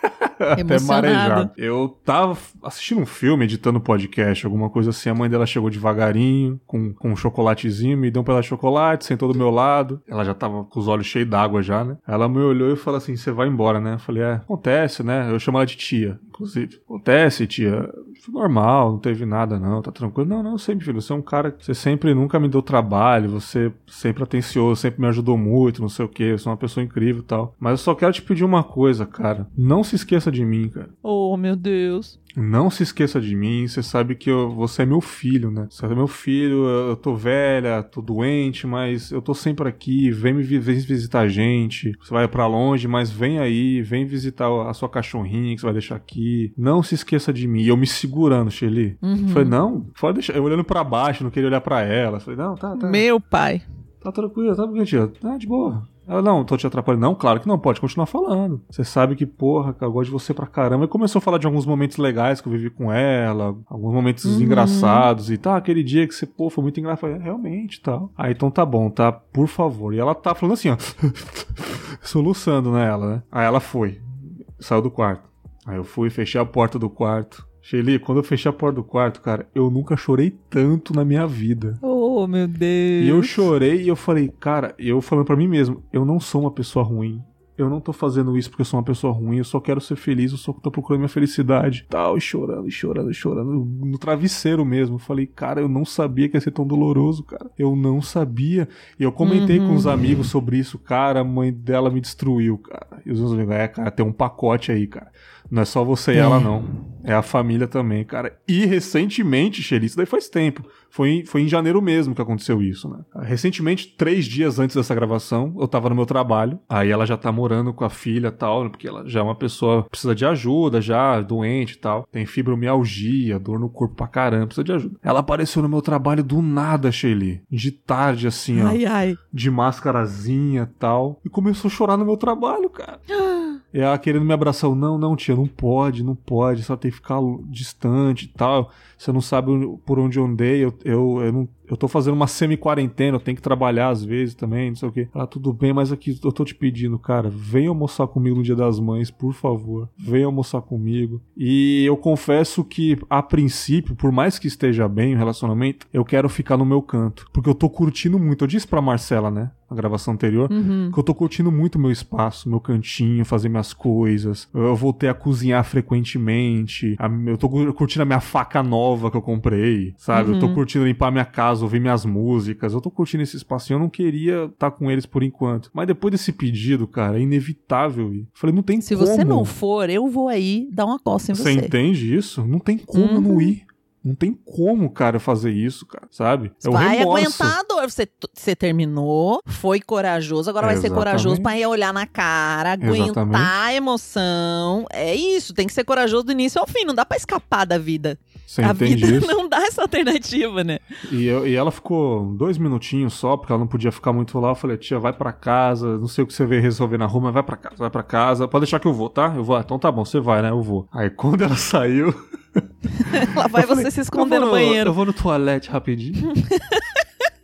até marejado. Eu tava assistindo um filme, editando podcast, alguma coisa assim. A mãe dela chegou devagarinho, com, com um chocolatezinho, me deu um pedaço de chocolate, sentou do meu lado. Ela já tava com os olhos cheios d'água já, né? Ela me olhou e falou assim: Você vai embora, né? Eu falei: É, acontece, né? Eu chamo ela de tia, inclusive. Acontece, tia. Foi normal, não teve nada, não, tá tranquilo. Não, não, sempre, filho. Você é um cara que você sempre nunca me deu trabalho, você sempre atencioso, sempre me ajudou muito, não sei o que. Você é uma pessoa incrível e tal. Mas eu só quero te pedir uma coisa, cara. Não se esqueça de mim, cara. Oh, meu Deus. Não se esqueça de mim, você sabe que eu- você é meu filho, né? Você é meu filho, eu tô velha, tô doente, mas eu tô sempre aqui, vem me vem visitar a gente. Você vai pra longe, mas vem aí, vem visitar a sua cachorrinha que você vai deixar aqui. Não se esqueça de mim. E eu me segurando, Shelly. Uhum. Falei, não, pode deixar. Eu olhando pra baixo, não queria olhar pra ela. Falei, não, tá, tá. Meu pai. Tá tranquilo, tá tranquilo. Tá de boa. Ela, não, tô te atrapalhando. Não, claro que não, pode continuar falando. Você sabe que, porra, eu gosto de você pra caramba. E começou a falar de alguns momentos legais que eu vivi com ela, alguns momentos Uhum. engraçados. E tá, aquele dia que você, pô, foi muito engraçado. "É, realmente, tal. Aí, então tá bom, tá? Por favor. E ela tá falando assim, ó. soluçando nela, né? Aí ela foi. Saiu do quarto. Aí eu fui, fechei a porta do quarto. Shelly, quando eu fechei a porta do quarto, cara, eu nunca chorei tanto na minha vida. Oh, meu Deus. E eu chorei e eu falei, cara, eu falando pra mim mesmo, eu não sou uma pessoa ruim. Eu não tô fazendo isso porque eu sou uma pessoa ruim, eu só quero ser feliz, eu só tô procurando minha felicidade. Tal, e chorando, e chorando, e chorando. No travesseiro mesmo. Eu falei, cara, eu não sabia que ia ser tão doloroso, cara. Eu não sabia. E eu comentei com os amigos sobre isso, cara. A mãe dela me destruiu, cara. E os meus amigos, é, cara, tem um pacote aí, cara. Não é só você e É. ela, não. É a família também, cara. E recentemente, Shelly, isso daí faz tempo. Foi em, foi em janeiro mesmo que aconteceu isso, né? Recentemente, três dias antes dessa gravação, eu tava no meu trabalho. Aí ela já tá morando com a filha e tal, né? porque ela já é uma pessoa que precisa de ajuda, já doente e tal. Tem fibromialgia, dor no corpo pra caramba, precisa de ajuda. Ela apareceu no meu trabalho do nada, Shelly. De tarde, assim, ó Ai, ai. de máscarazinha e tal. E começou a chorar no meu trabalho, cara. E ela querendo me abraçar. Eu, não, não, tia, não pode, não pode. Só tem ficar distante e tal. Você não sabe por onde eu andei. Eu, eu, eu, não, eu tô fazendo uma semi-quarentena. Eu tenho que trabalhar às vezes também, não sei o quê. Ela, tudo bem, mas aqui eu tô te pedindo, cara. Vem almoçar comigo no dia das mães, por favor. Vem almoçar comigo. E eu confesso que, a princípio, por mais que esteja bem o relacionamento, eu quero ficar no meu canto. Porque eu tô curtindo muito. Eu disse pra Marcela, né? Na gravação anterior, Uhum. que eu tô curtindo muito meu espaço, meu cantinho, fazer minhas coisas. Eu voltei a cozinhar frequentemente. A- eu tô cu- curtindo a minha faca nova que eu comprei, sabe? Eu tô Uhum. curtindo limpar minha casa, ouvir minhas músicas. Eu tô curtindo esse espacinho. Eu não queria estar com eles por enquanto. Mas depois desse pedido, cara, é inevitável ir. Falei, não tem Se como. você não for, eu vou aí dar uma coça em Você você. entende isso? Não tem como Uhum. não ir. Não tem como, cara, fazer isso, cara, sabe? É o vai remorso. aguentar a dor. Você, você terminou, foi corajoso, agora vai ser corajoso pra ir olhar na cara, aguentar Exatamente. a emoção. É isso, tem que ser corajoso do início ao fim, não dá pra escapar da vida. Você a vida isso? não dá essa alternativa, né? E, eu- e ela ficou dois minutinhos só, porque ela não podia ficar muito lá. Eu falei, tia, vai pra casa, não sei o que você veio resolver na rua, mas vai pra casa, vai pra casa. Pode deixar que eu vou, tá? Eu vou. Ah, então tá bom, você vai, né? Eu vou. Aí quando ela saiu. Lá vai falei, você se "Eu esconder vou no banheiro. Eu vou no toalete rapidinho.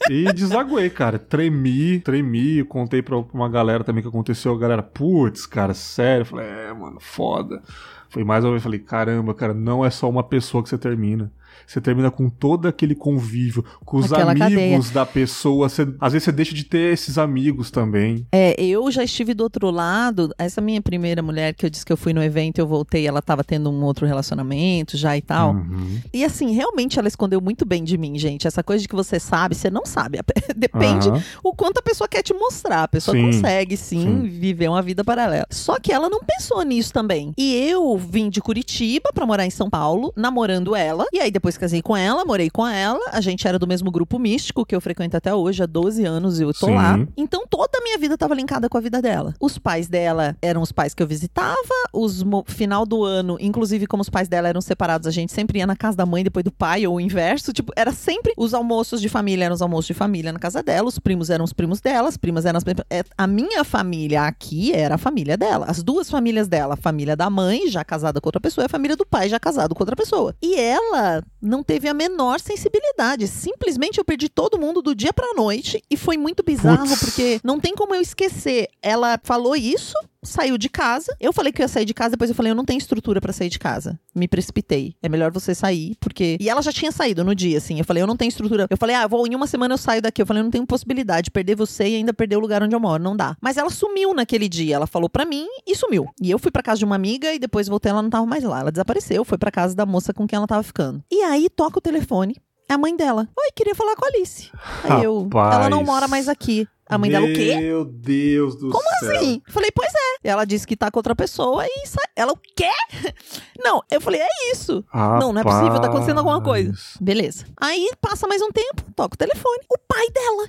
E desaguei, cara. Tremi, tremi. Contei pra uma galera também que aconteceu. A galera, putz, cara, sério. Eu falei, é, mano, foda. Foi mais uma vez, falei, caramba, cara, não é só uma pessoa que você termina. Você termina com todo aquele convívio, com os Aquela amigos da pessoa. Você- às vezes você deixa de ter esses amigos também. É, eu já estive do outro lado. Essa minha primeira mulher que eu disse que eu fui no evento, eu voltei, ela tava tendo um outro relacionamento já e tal. Uhum. E assim, realmente ela escondeu muito bem de mim, gente. Essa coisa de que você sabe, você não sabe. Depende Aham. o quanto a pessoa quer te mostrar. A pessoa Sim, consegue, sim, sim. viver uma vida paralela. Só que ela não pensou nisso também. E eu vim de Curitiba pra morar em São Paulo, namorando ela. E aí depois casei com ela, morei com ela. A gente era do mesmo grupo místico que eu frequento até hoje, há 12 anos e eu tô Sim. lá. Então toda a minha vida tava linkada com a vida dela. Os pais dela eram os pais que eu visitava. Os final do ano, inclusive como os pais dela eram separados, a gente sempre ia na casa da mãe depois do pai ou o inverso. Tipo, era sempre os almoços de família eram os almoços de família na casa dela, os primos eram os primos dela, as primas eram as é, A minha família aqui era a família dela. As duas famílias dela, a família da mãe, já casada com outra pessoa, e a família do pai, já casado com outra pessoa. E ela não teve a menor sensibilidade. Simplesmente eu perdi todo mundo do dia pra noite e foi muito bizarro porque não tem como eu esquecer. Ela falou isso, saiu de casa. Eu falei que eu ia sair de casa, depois eu falei, eu não tenho estrutura pra sair de casa. Me precipitei. É melhor você sair, porque. E ela já tinha saído no dia, assim. Eu falei, eu não tenho estrutura. Eu falei, ah, eu vou, em uma semana eu saio daqui. Eu falei, eu não tenho possibilidade de perder você e ainda perder o lugar onde eu moro. Não dá. Mas ela sumiu naquele dia. Ela falou pra mim e sumiu. E eu fui pra casa de uma amiga e depois voltei, ela não tava mais lá. Ela desapareceu, foi pra casa da moça com quem ela tava ficando. E aí toca o telefone. É a mãe dela. Oi, queria falar com a Alice. Aí eu. Rapaz. Ela não mora mais aqui. A mãe dela, o quê? Meu Deus do Como céu. assim? Falei, pois é. Ela disse que tá com outra pessoa e sai. Ela, o quê? Não, eu falei, é isso. Não, não é possível, tá acontecendo alguma coisa. Rapaz. Beleza. Aí passa mais um tempo, toca o telefone. O pai dela.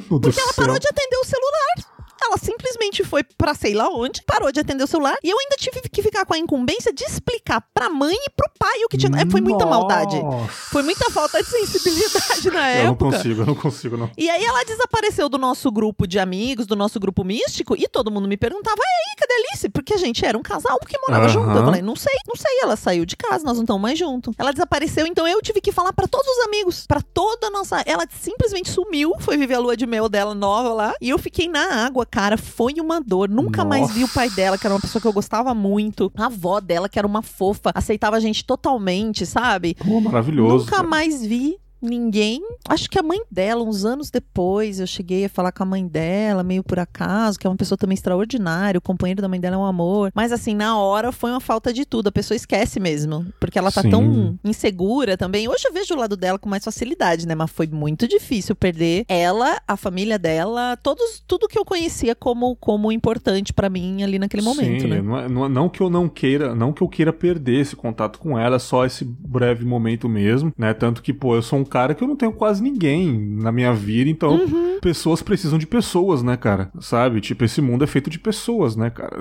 Porque ela céu. parou de atender o celular. Ela simplesmente foi pra sei lá onde, parou de atender o celular. E eu ainda tive que ficar com a incumbência de explicar pra mãe e pro pai o que tinha. É, foi muita maldade. Foi muita falta de sensibilidade na Eu não época. consigo, eu não consigo, não. E aí ela desapareceu do nosso grupo de amigos, do nosso grupo místico, e todo mundo me perguntava, e aí, cadê a Alice? Porque a gente era um casal que morava Aham. junto. Eu falei, não sei, não sei. Ela saiu de casa, nós não estamos mais juntos. Ela desapareceu, então eu tive que falar pra todos os amigos, pra toda a nossa. Ela simplesmente sumiu, foi viver a lua de mel dela nova lá, e eu fiquei na água, cara. Foi uma dor. Nunca mais vi o pai dela, que era uma pessoa que eu gostava muito. A avó dela, que era uma fofa, aceitava a gente totalmente, sabe? Pô, maravilhoso. Nunca cara. mais vi ninguém. Acho que a mãe dela, uns anos depois, eu cheguei a falar com a mãe dela, meio por acaso, que é uma pessoa também extraordinária, o companheiro da mãe dela é um amor. Mas assim, na hora foi uma falta de tudo. A pessoa esquece mesmo. Porque ela tá Sim. tão insegura também. Hoje eu vejo o lado dela com mais facilidade, né? Mas foi muito difícil perder ela, a família dela, todos, tudo que eu conhecia como, como importante pra mim ali naquele momento, Sim, né? não, é- não é- não que eu não queira, não que eu queira perder esse contato com ela, só esse breve momento mesmo, né? Tanto que, pô, eu sou um cara que eu não tenho quase ninguém na minha vida, então Uhum. pessoas precisam de pessoas, né, cara? Sabe? Tipo, esse mundo é feito de pessoas, né, cara?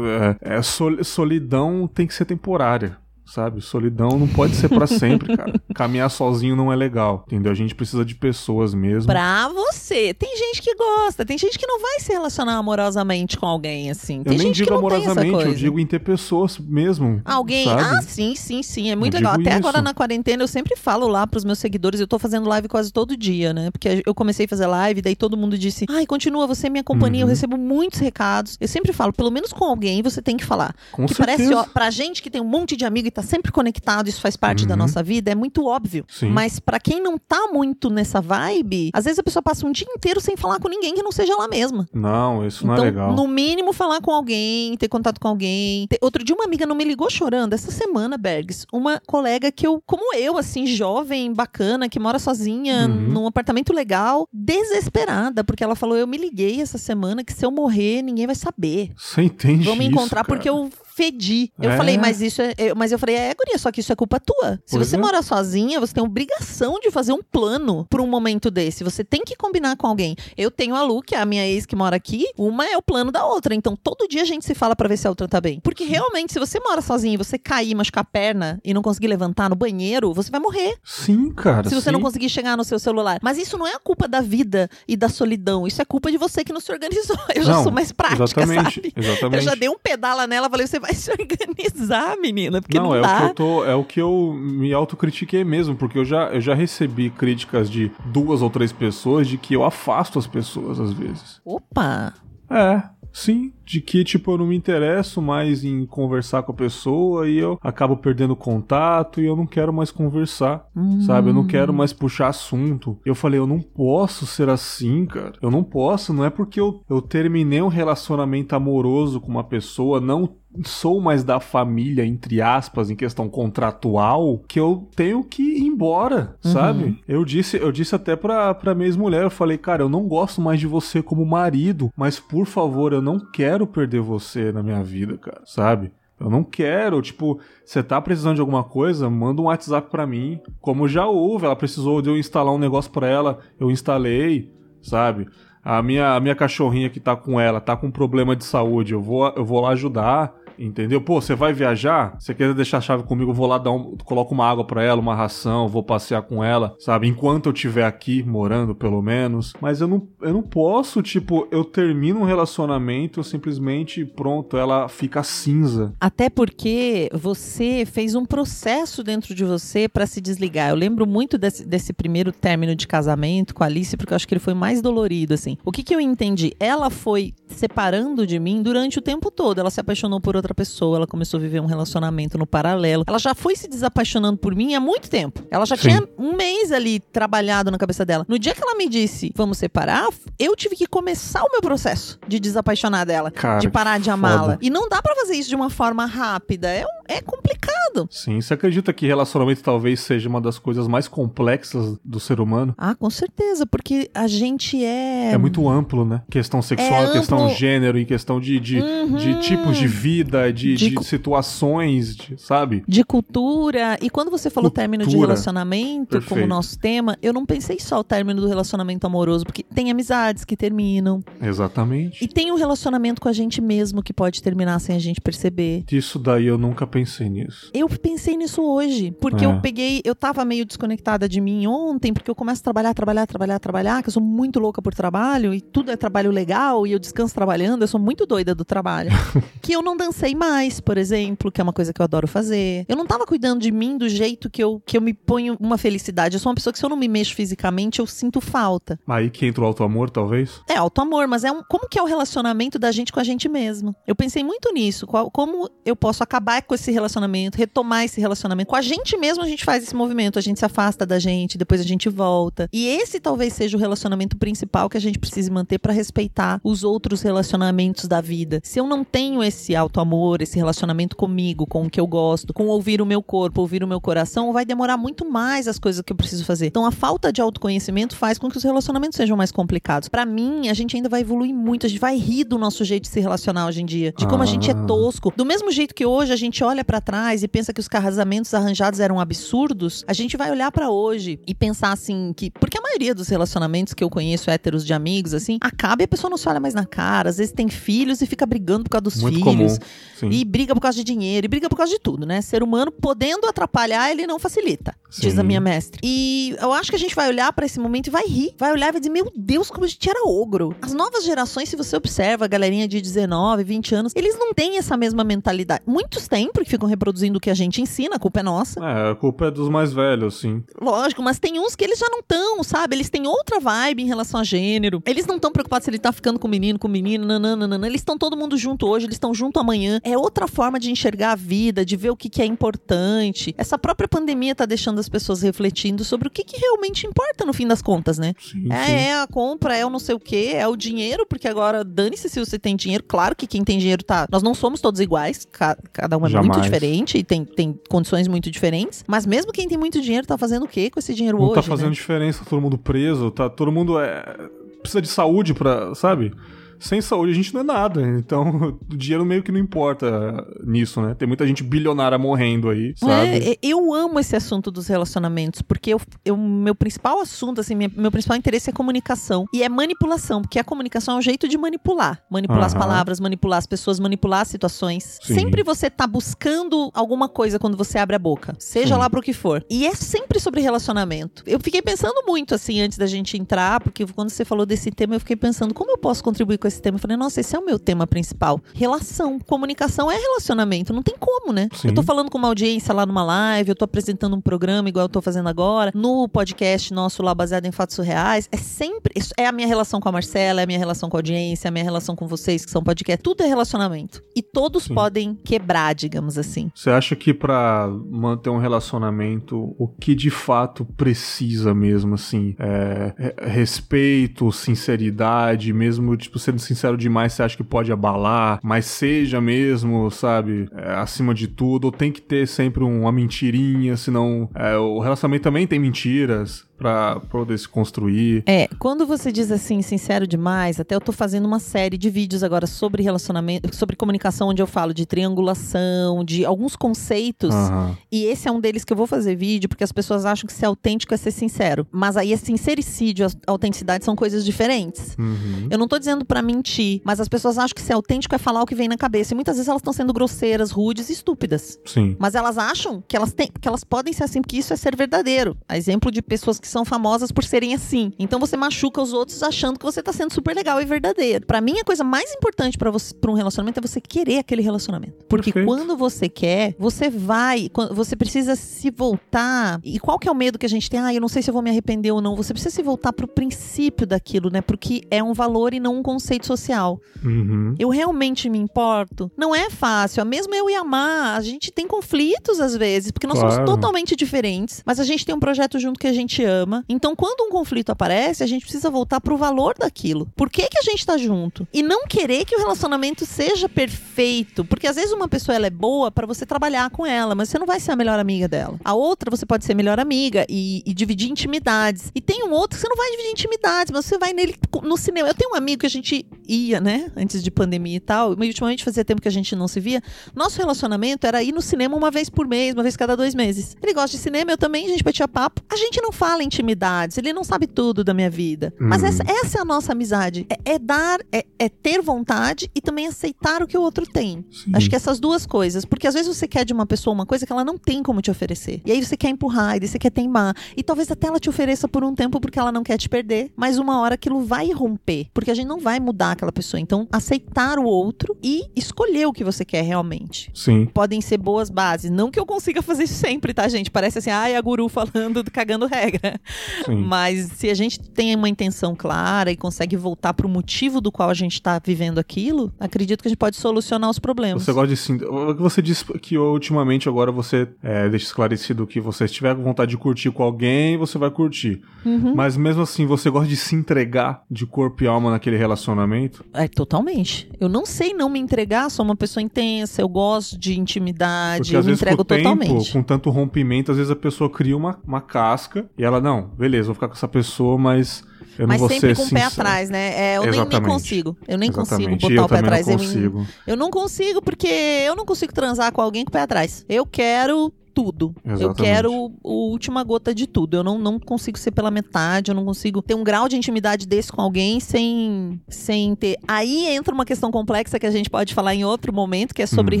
É, é sol- solidão tem que ser temporária. Sabe? Solidão não pode ser pra sempre, cara. Caminhar sozinho não é legal, entendeu? A gente precisa de pessoas mesmo. Pra você. Tem gente que gosta, tem gente que não vai se relacionar amorosamente com alguém, assim. Eu Tem nem gente digo amorosamente, eu digo em ter pessoas mesmo. Alguém, sabe? ah, sim, sim, sim, é muito Eu legal. Até agora isso. na quarentena eu sempre falo lá pros meus seguidores, eu tô fazendo live quase todo dia, né? Porque eu comecei a fazer live, daí todo mundo disse: "Ai, continua, você é minha companhia, eu Uhum. recebo muitos recados". Eu sempre falo, pelo menos com alguém você tem que falar. Com que certeza. parece, ó, pra gente que tem um monte de amigo e tá sempre conectado, isso faz parte da Uhum. nossa vida, é muito óbvio. Sim. Mas pra quem não tá muito nessa vibe, às vezes a pessoa passa um dia inteiro sem falar com ninguém que não seja lá mesma. Não, isso não então, é legal. no mínimo, falar com alguém, ter contato com alguém. Outro dia, uma amiga não me ligou chorando. Essa semana, Bergs, uma colega que eu, como eu, assim, jovem, bacana, que mora sozinha, Uhum. num apartamento legal, desesperada, porque ela falou: Eu me liguei essa semana que se eu morrer, ninguém vai saber. Você entende Vão me isso, encontrar cara. porque eu fedi. Eu É. falei, mas isso é. eu- mas eu falei, é, guria, só que isso é culpa tua. Se Pois você é. mora sozinha, você tem obrigação de fazer um plano pra um momento desse. Você tem que combinar com alguém. Eu tenho a Lu, que é a minha ex que mora aqui, uma é o plano da outra. Então todo dia a gente se fala pra ver se a outra tá bem. Porque realmente, se você mora sozinho e você cair, machucar a perna e não conseguir levantar no banheiro, você vai morrer. Sim, cara. Se você não sim. conseguir chegar no seu celular. Mas isso não é a culpa da vida e da solidão. Isso é culpa de você que não se organizou. Eu já Não, sou mais prática, Exatamente, sabe? exatamente. Eu já dei um pedala nela, falei, você vai se organizar, menina, porque não, Não, é o, dá. que eu tô, é o que eu me autocritiquei mesmo, porque eu já, eu já recebi críticas de duas ou três pessoas de que eu afasto as pessoas às vezes. Opa! É, sim, de que tipo eu não me interesso mais em conversar com a pessoa e eu acabo perdendo contato e eu não quero mais conversar, sabe? Eu não quero mais puxar assunto. Eu falei, eu não posso ser assim, cara. Eu não posso, não é porque eu, eu terminei um relacionamento amoroso com uma pessoa, não sou mais da família, entre aspas, em questão contratual, que eu tenho que ir embora, sabe? Eu disse, eu disse até pra, pra minha ex-mulher, eu falei, cara, eu não gosto mais de você como marido, mas por favor, eu não quero perder você na minha vida, cara, sabe? Eu não quero, tipo, você tá precisando de alguma coisa, manda um WhatsApp pra mim. Como já houve, ela precisou de eu instalar um negócio pra ela, eu instalei, sabe? A minha, a minha cachorrinha que tá com ela tá com problema de saúde, eu vou, eu vou lá ajudar. Entendeu? Pô, você vai viajar? Você quer deixar a chave comigo? Eu vou lá dar um. Coloco uma água pra ela, uma ração, vou passear com ela, sabe? Enquanto eu estiver aqui, morando pelo menos. Mas eu não, eu não posso, tipo, eu termino um relacionamento, simplesmente, pronto, ela fica cinza. Até porque você fez um processo dentro de você pra se desligar. Eu lembro muito desse, desse primeiro término de casamento com a Alice, porque eu acho que ele foi mais dolorido, assim. O que, que eu entendi? Ela foi separando de mim durante o tempo todo. Ela se apaixonou por outra pessoa, ela começou a viver um relacionamento no paralelo. Ela já foi se desapaixonando por mim há muito tempo. Ela já Sim. tinha um mês ali trabalhado na cabeça dela. No dia que ela me disse, vamos separar, eu tive que começar o meu processo de desapaixonar dela. Cara, de parar de amá-la. E não dá pra fazer isso de uma forma rápida. É, é complicado. Sim, você acredita que relacionamento talvez seja uma das coisas mais complexas do ser humano? Ah, com certeza, porque a gente é. É, muito amplo, né? Questão sexual, É questão gênero, em questão de, de, Uhum. de tipos de vida, de, De de cu- situações, de- sabe? De cultura. E quando você falou término de Cultura. relacionamento como Perfeito. nosso tema, eu não pensei só o término do relacionamento amoroso, porque tem amizades que terminam. Exatamente. E tem o relacionamento com a gente mesmo que pode terminar sem a gente perceber. Disso daí eu nunca pensei nisso. Eu pensei nisso hoje, porque É. eu peguei, eu tava meio desconectada de mim ontem, porque eu começo a trabalhar, trabalhar, trabalhar, trabalhar, que eu sou muito louca por trabalho e tudo é trabalho legal e eu descanso trabalhando, eu sou muito doida do trabalho. que eu não dancei descansei mais, por exemplo, que é uma coisa que eu adoro fazer. Eu não tava cuidando de mim do jeito que eu, que eu me ponho uma felicidade. Eu sou uma pessoa que se eu não me mexo fisicamente, eu sinto falta. Aí que entra o auto-amor, talvez? É, auto-amor, mas é um, como que é o relacionamento da gente com a gente mesmo? Eu pensei muito nisso. Qual, como eu posso acabar com esse relacionamento, retomar esse relacionamento. Com a gente mesmo, a gente faz esse movimento, a gente se afasta da gente, depois a gente volta. E esse talvez seja o relacionamento principal que a gente precise manter para respeitar os outros relacionamentos da vida. Se eu não tenho esse auto-amor, esse relacionamento comigo, com o que eu gosto, com ouvir o meu corpo, ouvir o meu coração, vai demorar muito mais as coisas que eu preciso fazer. Então a falta de autoconhecimento faz com que os relacionamentos sejam mais complicados. Para mim, a gente ainda vai evoluir muito, a gente vai rir do nosso jeito de se relacionar hoje em dia, de como ah. a gente é ah. tosco. Do mesmo jeito que hoje a gente olha para trás e pensa que os casamentos arranjados eram absurdos, a gente vai olhar para hoje e pensar assim que porque a maioria dos relacionamentos que eu conheço héteros de amigos assim, acaba e a pessoa não se olha mais na cara, às vezes tem filhos e fica brigando por causa dos Muito filhos. Comum, e briga por causa de dinheiro, e briga por causa de tudo, né? Ser humano podendo atrapalhar, ele não facilita, sim. diz a minha mestre. E eu acho que a gente vai olhar para esse momento e vai rir, vai olhar e vai dizer: "Meu Deus, como a gente era ogro". As novas gerações, se você observa, a galerinha de 19, 20 anos, eles não têm essa mesma mentalidade. Muitos têm, porque ficam reproduzindo o que a gente ensina, a culpa é nossa. É, a culpa é dos mais velhos, sim. Lógico, mas tem uns que eles já não estão, sabe? Eles têm outra vibe em relação a gênero. Eles não estão preocupados se ele tá ficando com o menino, com o menino, nananana. Eles estão todo mundo junto hoje, eles estão junto amanhã. É outra forma de enxergar a vida, de ver o que, que é importante. Essa própria pandemia tá deixando as pessoas refletindo sobre o que, que realmente importa no fim das contas, né? Sim, é, sim. é a compra, é o não sei o que, é o dinheiro, porque agora dane-se se você tem dinheiro. Claro que quem tem dinheiro tá. Nós não somos todos iguais, cada um é Jamais. muito diferente e tem, tem condições muito diferentes. Mas mesmo quem tem muito dinheiro tá fazendo o quê com esse dinheiro não hoje? Não tá fazendo né? diferença, todo mundo preso, tá todo mundo é precisa de saúde para, sabe? Sem saúde a gente não é nada. Então, o dinheiro meio que não importa nisso, né? Tem muita gente bilionária morrendo aí, sabe? É, eu amo esse assunto dos relacionamentos, porque eu, eu, meu principal assunto, assim, minha, meu principal interesse é comunicação. E é manipulação, porque a comunicação é um jeito de manipular. Manipular as palavras, manipular as pessoas, manipular as situações. Sim. Sempre você tá buscando alguma coisa quando você abre a boca. Seja Sim. lá pro que for. E é sempre sobre relacionamento. Eu fiquei pensando muito, assim, antes da gente entrar, porque quando você falou desse tema, eu fiquei pensando como eu posso contribuir com esse tema. Eu falei, nossa, esse é o meu tema principal. Relação. Comunicação é relacionamento. Não tem como, né? Sim. Eu tô falando com uma audiência lá numa live, eu tô apresentando um programa igual eu tô fazendo agora, no podcast nosso lá baseado em fatos surreais. É sempre. Isso é a minha relação com a Marcela, é a minha relação com a audiência, é a minha relação com vocês que são podcast. Tudo é relacionamento. E todos Sim. podem quebrar, digamos assim. Você acha que para manter um relacionamento, o que de fato precisa mesmo, assim, é respeito, sinceridade, mesmo, tipo, sendo sincero demais, você acha que pode abalar, mas seja mesmo, sabe, é, acima de tudo, ou tem que ter sempre uma mentirinha, senão é, o relacionamento também tem mentiras para poder se construir. É, quando você diz assim, sincero demais, até eu tô fazendo uma série de vídeos agora sobre relacionamento, sobre comunicação, onde eu falo de triangulação, de alguns conceitos, Uhum. e esse é um deles que eu vou fazer vídeo, porque as pessoas acham que ser autêntico é ser sincero. Mas aí, sincericídio e autenticidade são coisas diferentes. Uhum. Eu não tô dizendo para mentir, mas as pessoas acham que ser autêntico é falar o que vem na cabeça. E muitas vezes elas estão sendo grosseiras, rudes e estúpidas. Sim. Mas elas acham que elas, têm, que elas podem ser assim, porque isso é ser verdadeiro. A exemplo de pessoas que são famosas por serem assim. Então você machuca os outros achando que você tá sendo super legal e verdadeiro. Para mim, a coisa mais importante para você para um relacionamento é você querer aquele relacionamento. Porque Perfeito. quando você quer, você vai, você precisa se voltar. E qual que é o medo que a gente tem? Ah, eu não sei se eu vou me arrepender ou não. Você precisa se voltar pro princípio daquilo, né? Porque é um valor e não um conceito social. Uhum. Eu realmente me importo? Não é fácil. Mesmo eu e a Mar, a gente tem conflitos às vezes, porque nós Claro. somos totalmente diferentes, mas a gente tem um projeto junto que a gente ama. Então, quando um conflito aparece, a gente precisa voltar pro valor daquilo. Por que, que a gente tá junto? E não querer que o relacionamento seja perfeito, porque às vezes uma pessoa ela é boa para você trabalhar com ela, mas você não vai ser a melhor amiga dela. A outra você pode ser melhor amiga e, e dividir intimidades. E tem um outro que você não vai dividir intimidades, mas você vai nele no cinema. Eu tenho um amigo que a gente ia, né, antes de pandemia e tal, mas ultimamente fazia tempo que a gente não se via. Nosso relacionamento era ir no cinema uma vez por mês, uma vez cada dois meses. Ele gosta de cinema, eu também, a gente batia papo. A gente não fala intimidades, ele não sabe tudo da minha vida. Mas Uhum. essa, essa é a nossa amizade. É, é dar, é, é ter vontade e também aceitar o que o outro tem. Sim. Acho que essas duas coisas. Porque às vezes você quer de uma pessoa uma coisa que ela não tem como te oferecer. E aí você quer empurrar, e você quer teimar. E talvez até ela te ofereça por um tempo porque ela não quer te perder. Mas uma hora aquilo vai romper. Porque a gente não vai mudar aquela pessoa. Então, aceitar o outro e escolher o que você quer realmente. Sim. Podem ser boas bases. Não que eu consiga fazer isso sempre, tá, gente? Parece assim, ai, a guru falando, cagando regra. Mas se a gente tem uma intenção clara e consegue voltar pro motivo do qual a gente tá vivendo aquilo, acredito que a gente pode solucionar os problemas. Você gosta de sim. Você disse que ultimamente agora você é, deixa esclarecido que você estiver com vontade de curtir com alguém, você vai curtir. Uhum. Mas mesmo assim, você gosta de se entregar de corpo e alma naquele relacionamento? É, totalmente. Eu não sei não me entregar, sou uma pessoa intensa, eu gosto de intimidade, Porque eu às me vezes entrego com o tempo, totalmente. com tanto rompimento, às vezes a pessoa cria uma, uma casca e ela, não, beleza, vou ficar com essa pessoa, mas eu não Mas vou sempre ser com o pé atrás, né? É, eu nem, nem consigo. Eu nem consigo Exatamente. botar eu o pé atrás. Não Eu, consigo. eu não consigo porque eu não consigo transar com alguém com o pé atrás. Eu quero tudo. Eu Exatamente. quero o, o última gota de tudo. Eu não, não consigo ser pela metade, eu não consigo ter um grau de intimidade desse com alguém sem, sem ter. Aí entra uma questão complexa que a gente pode falar em outro momento, que é sobre Uhum.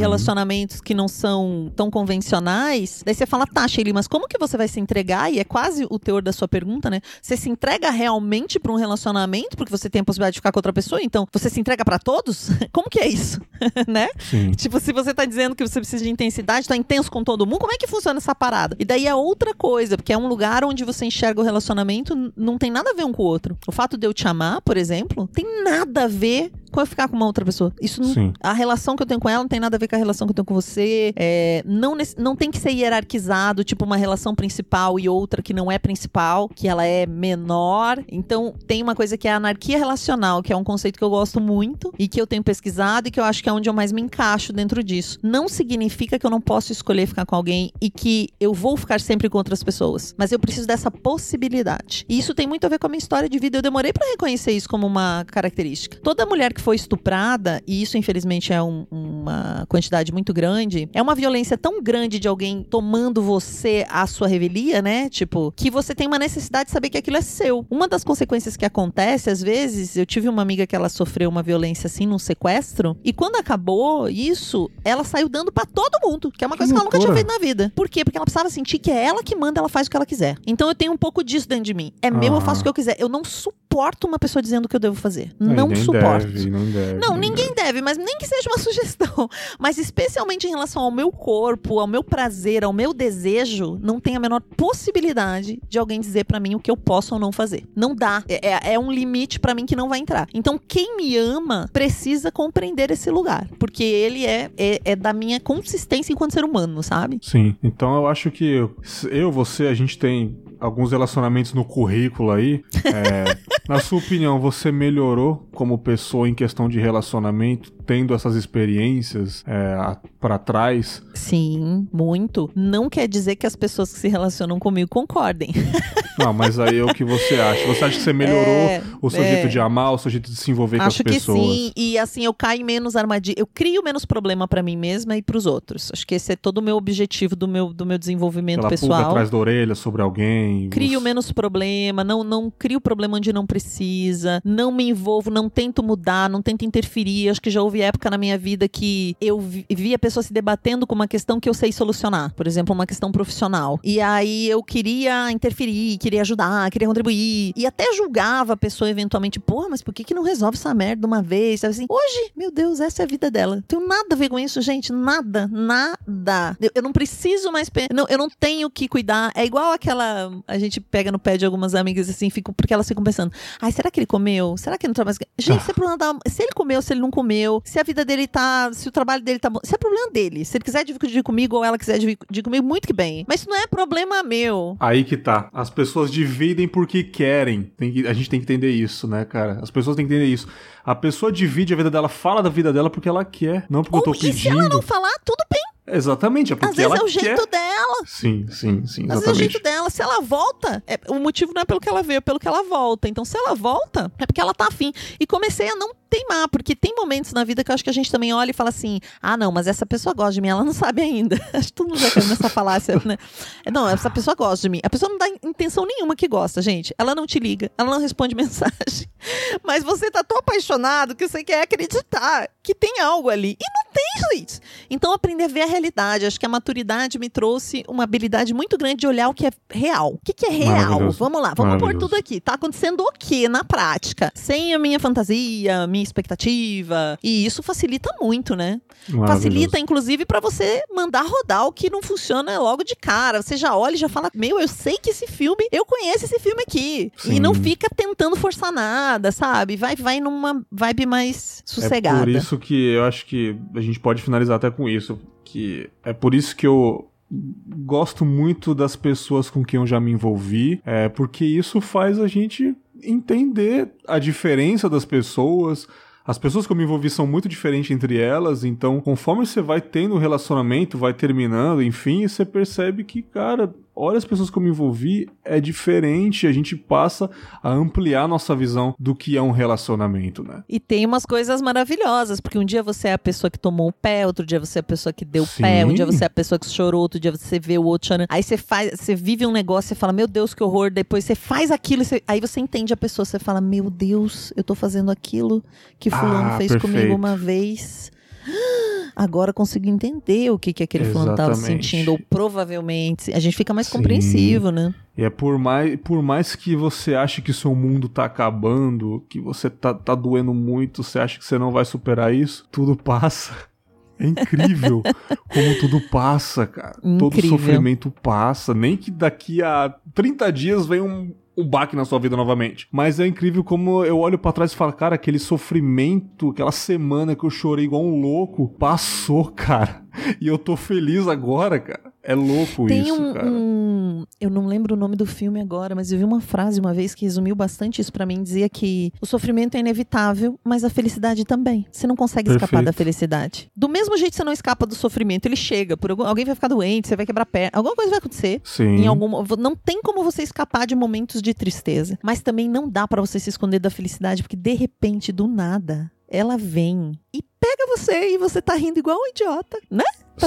relacionamentos que não são tão convencionais. Daí você fala, tá, Shelly, mas como que você vai se entregar? E é quase o teor da sua pergunta, né? Você se entrega realmente pra um relacionamento porque você tem a possibilidade de ficar com outra pessoa? Então, você se entrega pra todos? Como que é isso? né? Sim. Tipo, se você tá dizendo que você precisa de intensidade, tá intenso com todo mundo, como é que funciona essa parada? E daí é outra coisa, porque é um lugar onde você enxerga o relacionamento, não tem nada a ver um com o outro. O fato de eu te amar, por exemplo, tem nada a ver com eu ficar com uma outra pessoa. Isso não, Sim. a relação que eu tenho com ela não tem nada a ver com a relação que eu tenho com você. É, não, não tem que ser hierarquizado, tipo uma relação principal e outra que não é principal, que ela é menor. Então, tem uma coisa que é a anarquia relacional, que é um conceito que eu gosto muito e que eu tenho pesquisado e que eu acho que é onde eu mais me encaixo dentro disso. Não significa que eu não posso escolher ficar com alguém e que eu vou ficar sempre com outras pessoas, mas eu preciso dessa possibilidade. E isso tem muito a ver com a minha história de vida. Eu demorei pra reconhecer isso como uma característica. Toda mulher que foi estuprada, e isso infelizmente é um- uma quantidade muito grande, é uma violência tão grande de alguém tomando você à sua revelia, né? Tipo, que você tem uma necessidade de saber que aquilo é seu. Uma das consequências que acontece, às vezes, eu tive uma amiga que ela sofreu uma violência assim num sequestro, e quando acabou isso, ela saiu dando pra todo mundo, que é uma Que coisa que ela nunca tinha feito na vida. Por quê? Porque ela precisava sentir que é ela que manda, ela faz o que ela quiser. Então eu tenho um pouco disso dentro de mim. É meu, eu Ah. faço o que eu quiser. Eu não suporto uma pessoa dizendo o que eu devo fazer. Aí, não nem suporto. Deve, nem deve, Não, nem ninguém deve, mas nem que seja uma sugestão. Mas especialmente em relação ao meu corpo, ao meu prazer, ao meu desejo, não tem a menor possibilidade de alguém dizer pra mim o que eu posso ou não fazer. Não dá. É, é- é um limite pra mim que não vai entrar. Então, quem me ama precisa compreender esse lugar. Porque ele é, é, é da minha consistência enquanto ser humano, sabe? Sim, então eu acho que eu, você, a gente tem alguns relacionamentos no currículo aí. É, na sua opinião, você melhorou como pessoa em questão de relacionamento, tendo essas experiências é, a- pra trás? Sim, muito. Não quer dizer que as pessoas que se relacionam comigo concordem. Não, mas aí é o que você acha. Você acha que você melhorou É, o seu é. jeito de amar, o seu jeito de se envolver Acho com as que pessoas? sim, e assim eu caio menos armadilha, eu crio menos problema pra mim mesma e pros outros. Acho que esse é todo o meu objetivo do meu, do meu desenvolvimento Aquela pulga pessoal. atrás da orelha sobre alguém. Crio você- menos problema, não, não crio problema onde não precisa, não me envolvo, não tento mudar, não tento interferir. Acho que já época na minha vida que eu vi, vi a pessoa se debatendo com uma questão que eu sei solucionar, por exemplo, uma questão profissional. E aí eu queria interferir, queria ajudar, queria contribuir, e até julgava a pessoa eventualmente, pô, mas por que, que não resolve essa merda uma vez? Sabe assim, hoje, meu Deus, essa é a vida dela. Não tenho nada a ver com isso, gente, nada, nada. Eu, eu não preciso mais, não, eu não tenho que cuidar. É igual aquela, a gente pega no pé de algumas amigas assim, fico, porque elas ficam pensando, ai, será que ele comeu? Será que ele não trabalha? Gente, Ah. se ele comeu, se ele não comeu, se a vida dele tá, se o trabalho dele tá bom, se é problema dele. Se ele quiser dividir comigo ou ela quiser dividir comigo, muito que bem. Mas isso não é problema meu. Aí que tá. As pessoas dividem porque querem. Que- a gente tem que entender isso, né, cara? As pessoas têm que entender isso. A pessoa divide a vida dela, fala da vida dela porque ela quer, não porque eu tô Ou, e se pedindo. ela não falar, tudo bem. Exatamente, é Às porque vezes ela é o quer. jeito dela. Sim, sim, sim, Às vezes é o exatamente. jeito dela. Se ela volta, é- o motivo não é pelo que ela veio, é pelo que ela volta. Então, se ela volta, é porque ela tá afim. E comecei a não teimar, porque tem momentos na vida que eu acho que a gente também olha e fala assim: ah, não, mas essa pessoa gosta de mim, ela não sabe ainda. acho que todo mundo já caiu nessa falácia, né? Não, essa pessoa gosta de mim. A pessoa não dá intenção nenhuma que gosta, gente. Ela não te liga, ela não responde mensagem. Mas você tá tão apaixonado que você quer acreditar que tem algo ali. E não tem, gente. Então, aprender a ver a realidade. Acho que a maturidade me trouxe uma habilidade muito grande de olhar o que é real. O que, que é real? Vamos lá, vamos pôr tudo aqui. Tá acontecendo o que na prática? Sem a minha fantasia, minha expectativa. E isso facilita muito, né? Facilita, inclusive, pra você mandar rodar o que não funciona logo de cara. Você já olha e já fala: Meu, eu sei que esse filme, eu conheço esse filme aqui. Sim. E não fica tentando forçar nada, sabe? Vai, vai numa vibe mais sossegada. É por isso que eu acho que a gente pode finalizar até com isso. Que é por isso que eu gosto muito das pessoas com quem eu já me envolvi. É porque isso faz a gente entender a diferença das pessoas. As pessoas que eu me envolvi são muito diferentes entre elas, então conforme você vai tendo um relacionamento, vai terminando, enfim, você percebe que, cara, olha as pessoas que eu me envolvi, é diferente, a gente passa a ampliar nossa visão do que é um relacionamento, né? E tem umas coisas maravilhosas, porque um dia você é a pessoa que tomou o pé, outro dia você é a pessoa que deu o pé, um dia você é a pessoa que chorou, outro dia você vê o outro chorando. Aí você faz, você vive um negócio, você fala, meu Deus, que horror. Depois você faz aquilo, você- aí você entende a pessoa, você fala, meu Deus, eu tô fazendo aquilo que fulano Ah, fez comigo perfeito. uma vez. Agora consigo entender o que, que aquele fulano tava Exatamente. sentindo, ou provavelmente. A gente fica mais Sim. compreensivo, né? E é por mais, por mais que você ache que seu mundo tá acabando, que você tá, tá doendo muito, você acha que você não vai superar isso, tudo passa. É incrível como tudo passa, cara. Todo Incrível. sofrimento passa. Nem que daqui a 30 dias venha um, um baque na sua vida novamente. Mas é incrível como eu olho pra trás e falo, cara, aquele sofrimento, aquela semana que eu chorei igual um louco, passou, cara. E eu tô feliz agora, cara. É louco Tem isso, um, cara. um- Eu não lembro o nome do filme agora, mas eu vi uma frase uma vez que resumiu bastante isso pra mim. Dizia que o sofrimento é inevitável, mas a felicidade também. Você não consegue escapar Perfeito. da felicidade. Do mesmo jeito que você não escapa do sofrimento, ele chega. Por algum- alguém vai ficar doente, você vai quebrar perna, alguma coisa vai acontecer. Sim. Em algum, não tem como você escapar de momentos de tristeza. Mas também não dá pra você se esconder da felicidade, porque de repente, do nada, ela vem e pega você e você tá rindo igual um idiota, né? Tá,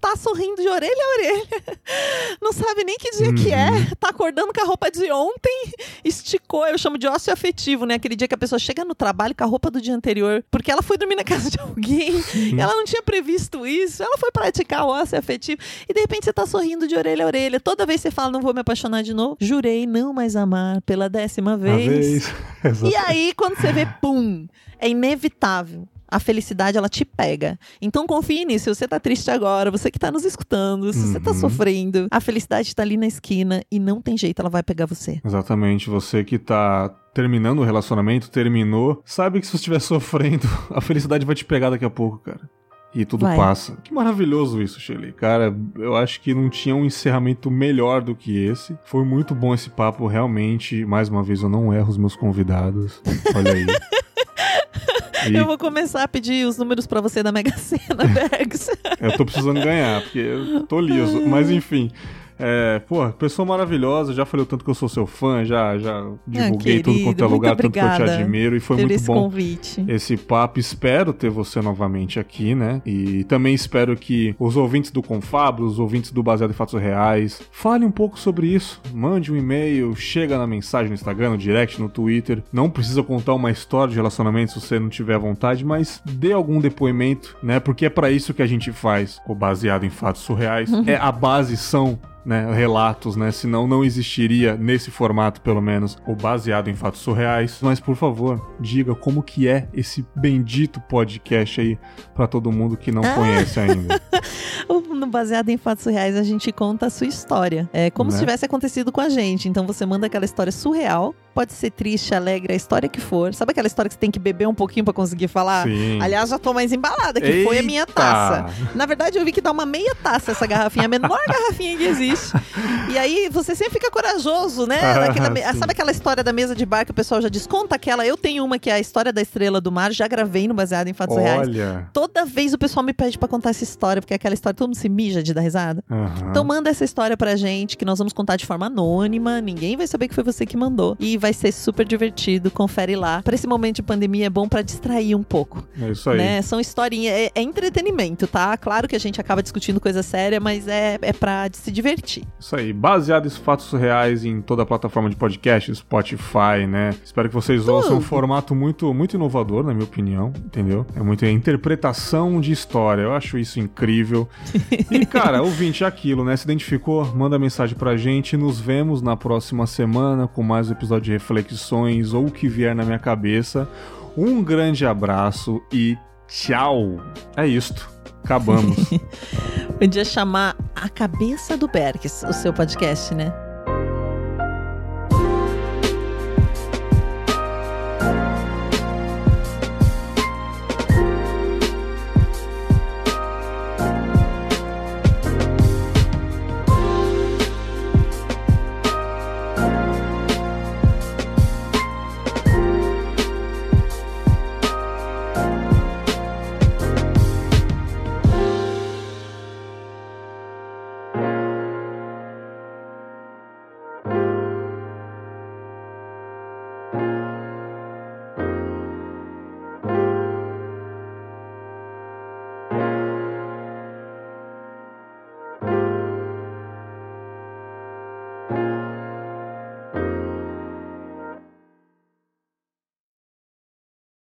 tá sorrindo de orelha a orelha. Não sabe nem que dia que Uhum. é. Tá acordando com a roupa de ontem, esticou. Eu chamo de ócio afetivo, né? Aquele dia que a pessoa chega no trabalho com a roupa do dia anterior, porque ela foi dormir na casa de alguém, Sim. ela não tinha previsto isso, ela foi praticar o ócio afetivo, e de repente você tá sorrindo de orelha a orelha. Toda vez você fala, não vou me apaixonar de novo, jurei não mais amar pela décima vez. vez. E aí, quando você vê, pum, é inevitável. A felicidade, ela te pega. Então confie nisso. Se você tá triste agora, você que tá nos escutando, se você tá Uhum. sofrendo, a felicidade tá ali na esquina e não tem jeito, ela vai pegar você. Exatamente, você que tá terminando o relacionamento, terminou, sabe que se você estiver sofrendo, a felicidade vai te pegar daqui a pouco, cara. E tudo Vai. passa. Que maravilhoso isso, Shelly. Cara, eu acho que não tinha um encerramento melhor do que esse. Foi muito bom esse papo, realmente. Mais uma vez, eu não erro os meus convidados. Olha aí. E Eu vou começar a pedir os números pra você da Mega Sena, Bergs. eu tô precisando ganhar, porque eu tô liso. Mas enfim. É, pô, pessoa maravilhosa, já falei o tanto que eu sou seu fã, já, já divulguei tudo Ah, querido, quanto é lugar, tanto que eu te admiro e foi muito esse bom convite. esse papo. Espero ter você novamente aqui, né? E também espero que os ouvintes do Confabro, os ouvintes do Baseado em Fatos Reais, falem um pouco sobre isso. Mande um e-mail, chega na mensagem no Instagram, no direct, no Twitter. Não precisa contar uma história de relacionamento se você não tiver vontade, mas dê algum depoimento, né? Porque é pra isso que a gente faz o Baseado em Fatos Surreais. É a base são né, relatos, né? Senão não existiria nesse formato, pelo menos, o baseado em fatos surreais. Mas por favor, diga como que é esse bendito podcast aí pra todo mundo que não conhece ainda. No Baseado em Fatos Reais, a gente conta a sua história. É como Né? se tivesse acontecido com a gente. Então você manda aquela história surreal. Pode ser triste, alegre, a história que for. Sabe aquela história que você tem que beber um pouquinho pra conseguir falar? Sim. Aliás, já tô mais embalada, que foi a minha Eita! taça. Na verdade, eu vi que dá uma meia taça essa garrafinha, a menor garrafinha que existe. E aí você sempre fica corajoso, né? Ah, sim. sabe aquela história da mesa de bar que o pessoal já desconta aquela? Eu tenho uma que é a história da estrela do mar, já gravei no baseado em fatos reais. Olha. Toda vez o pessoal me pede pra contar essa história, porque é aquela história todo mundo se mija de dar risada. Aham. Então manda essa história pra gente, que nós vamos contar de forma anônima, ninguém vai saber que foi você que mandou. E vai ser super divertido, confere lá. Pra esse momento de pandemia é bom pra distrair um pouco, É isso aí. né? São historinhas, é, é entretenimento, tá? Claro que a gente acaba discutindo coisa séria, mas é, é pra se divertir. Isso aí, baseado em fatos reais em toda a plataforma de podcast, Spotify, né? Espero que vocês ouçam um formato muito, muito inovador, na minha opinião, entendeu? É muita interpretação de história, eu acho isso incrível. E, cara, ouvinte, é aquilo, né? Se identificou, manda mensagem pra gente. Nos vemos na próxima semana com mais um episódio de reflexões ou o que vier na minha cabeça. Um grande abraço e tchau! É isto. Acabamos. Podia chamar A Cabeça do Berks, o seu podcast, né?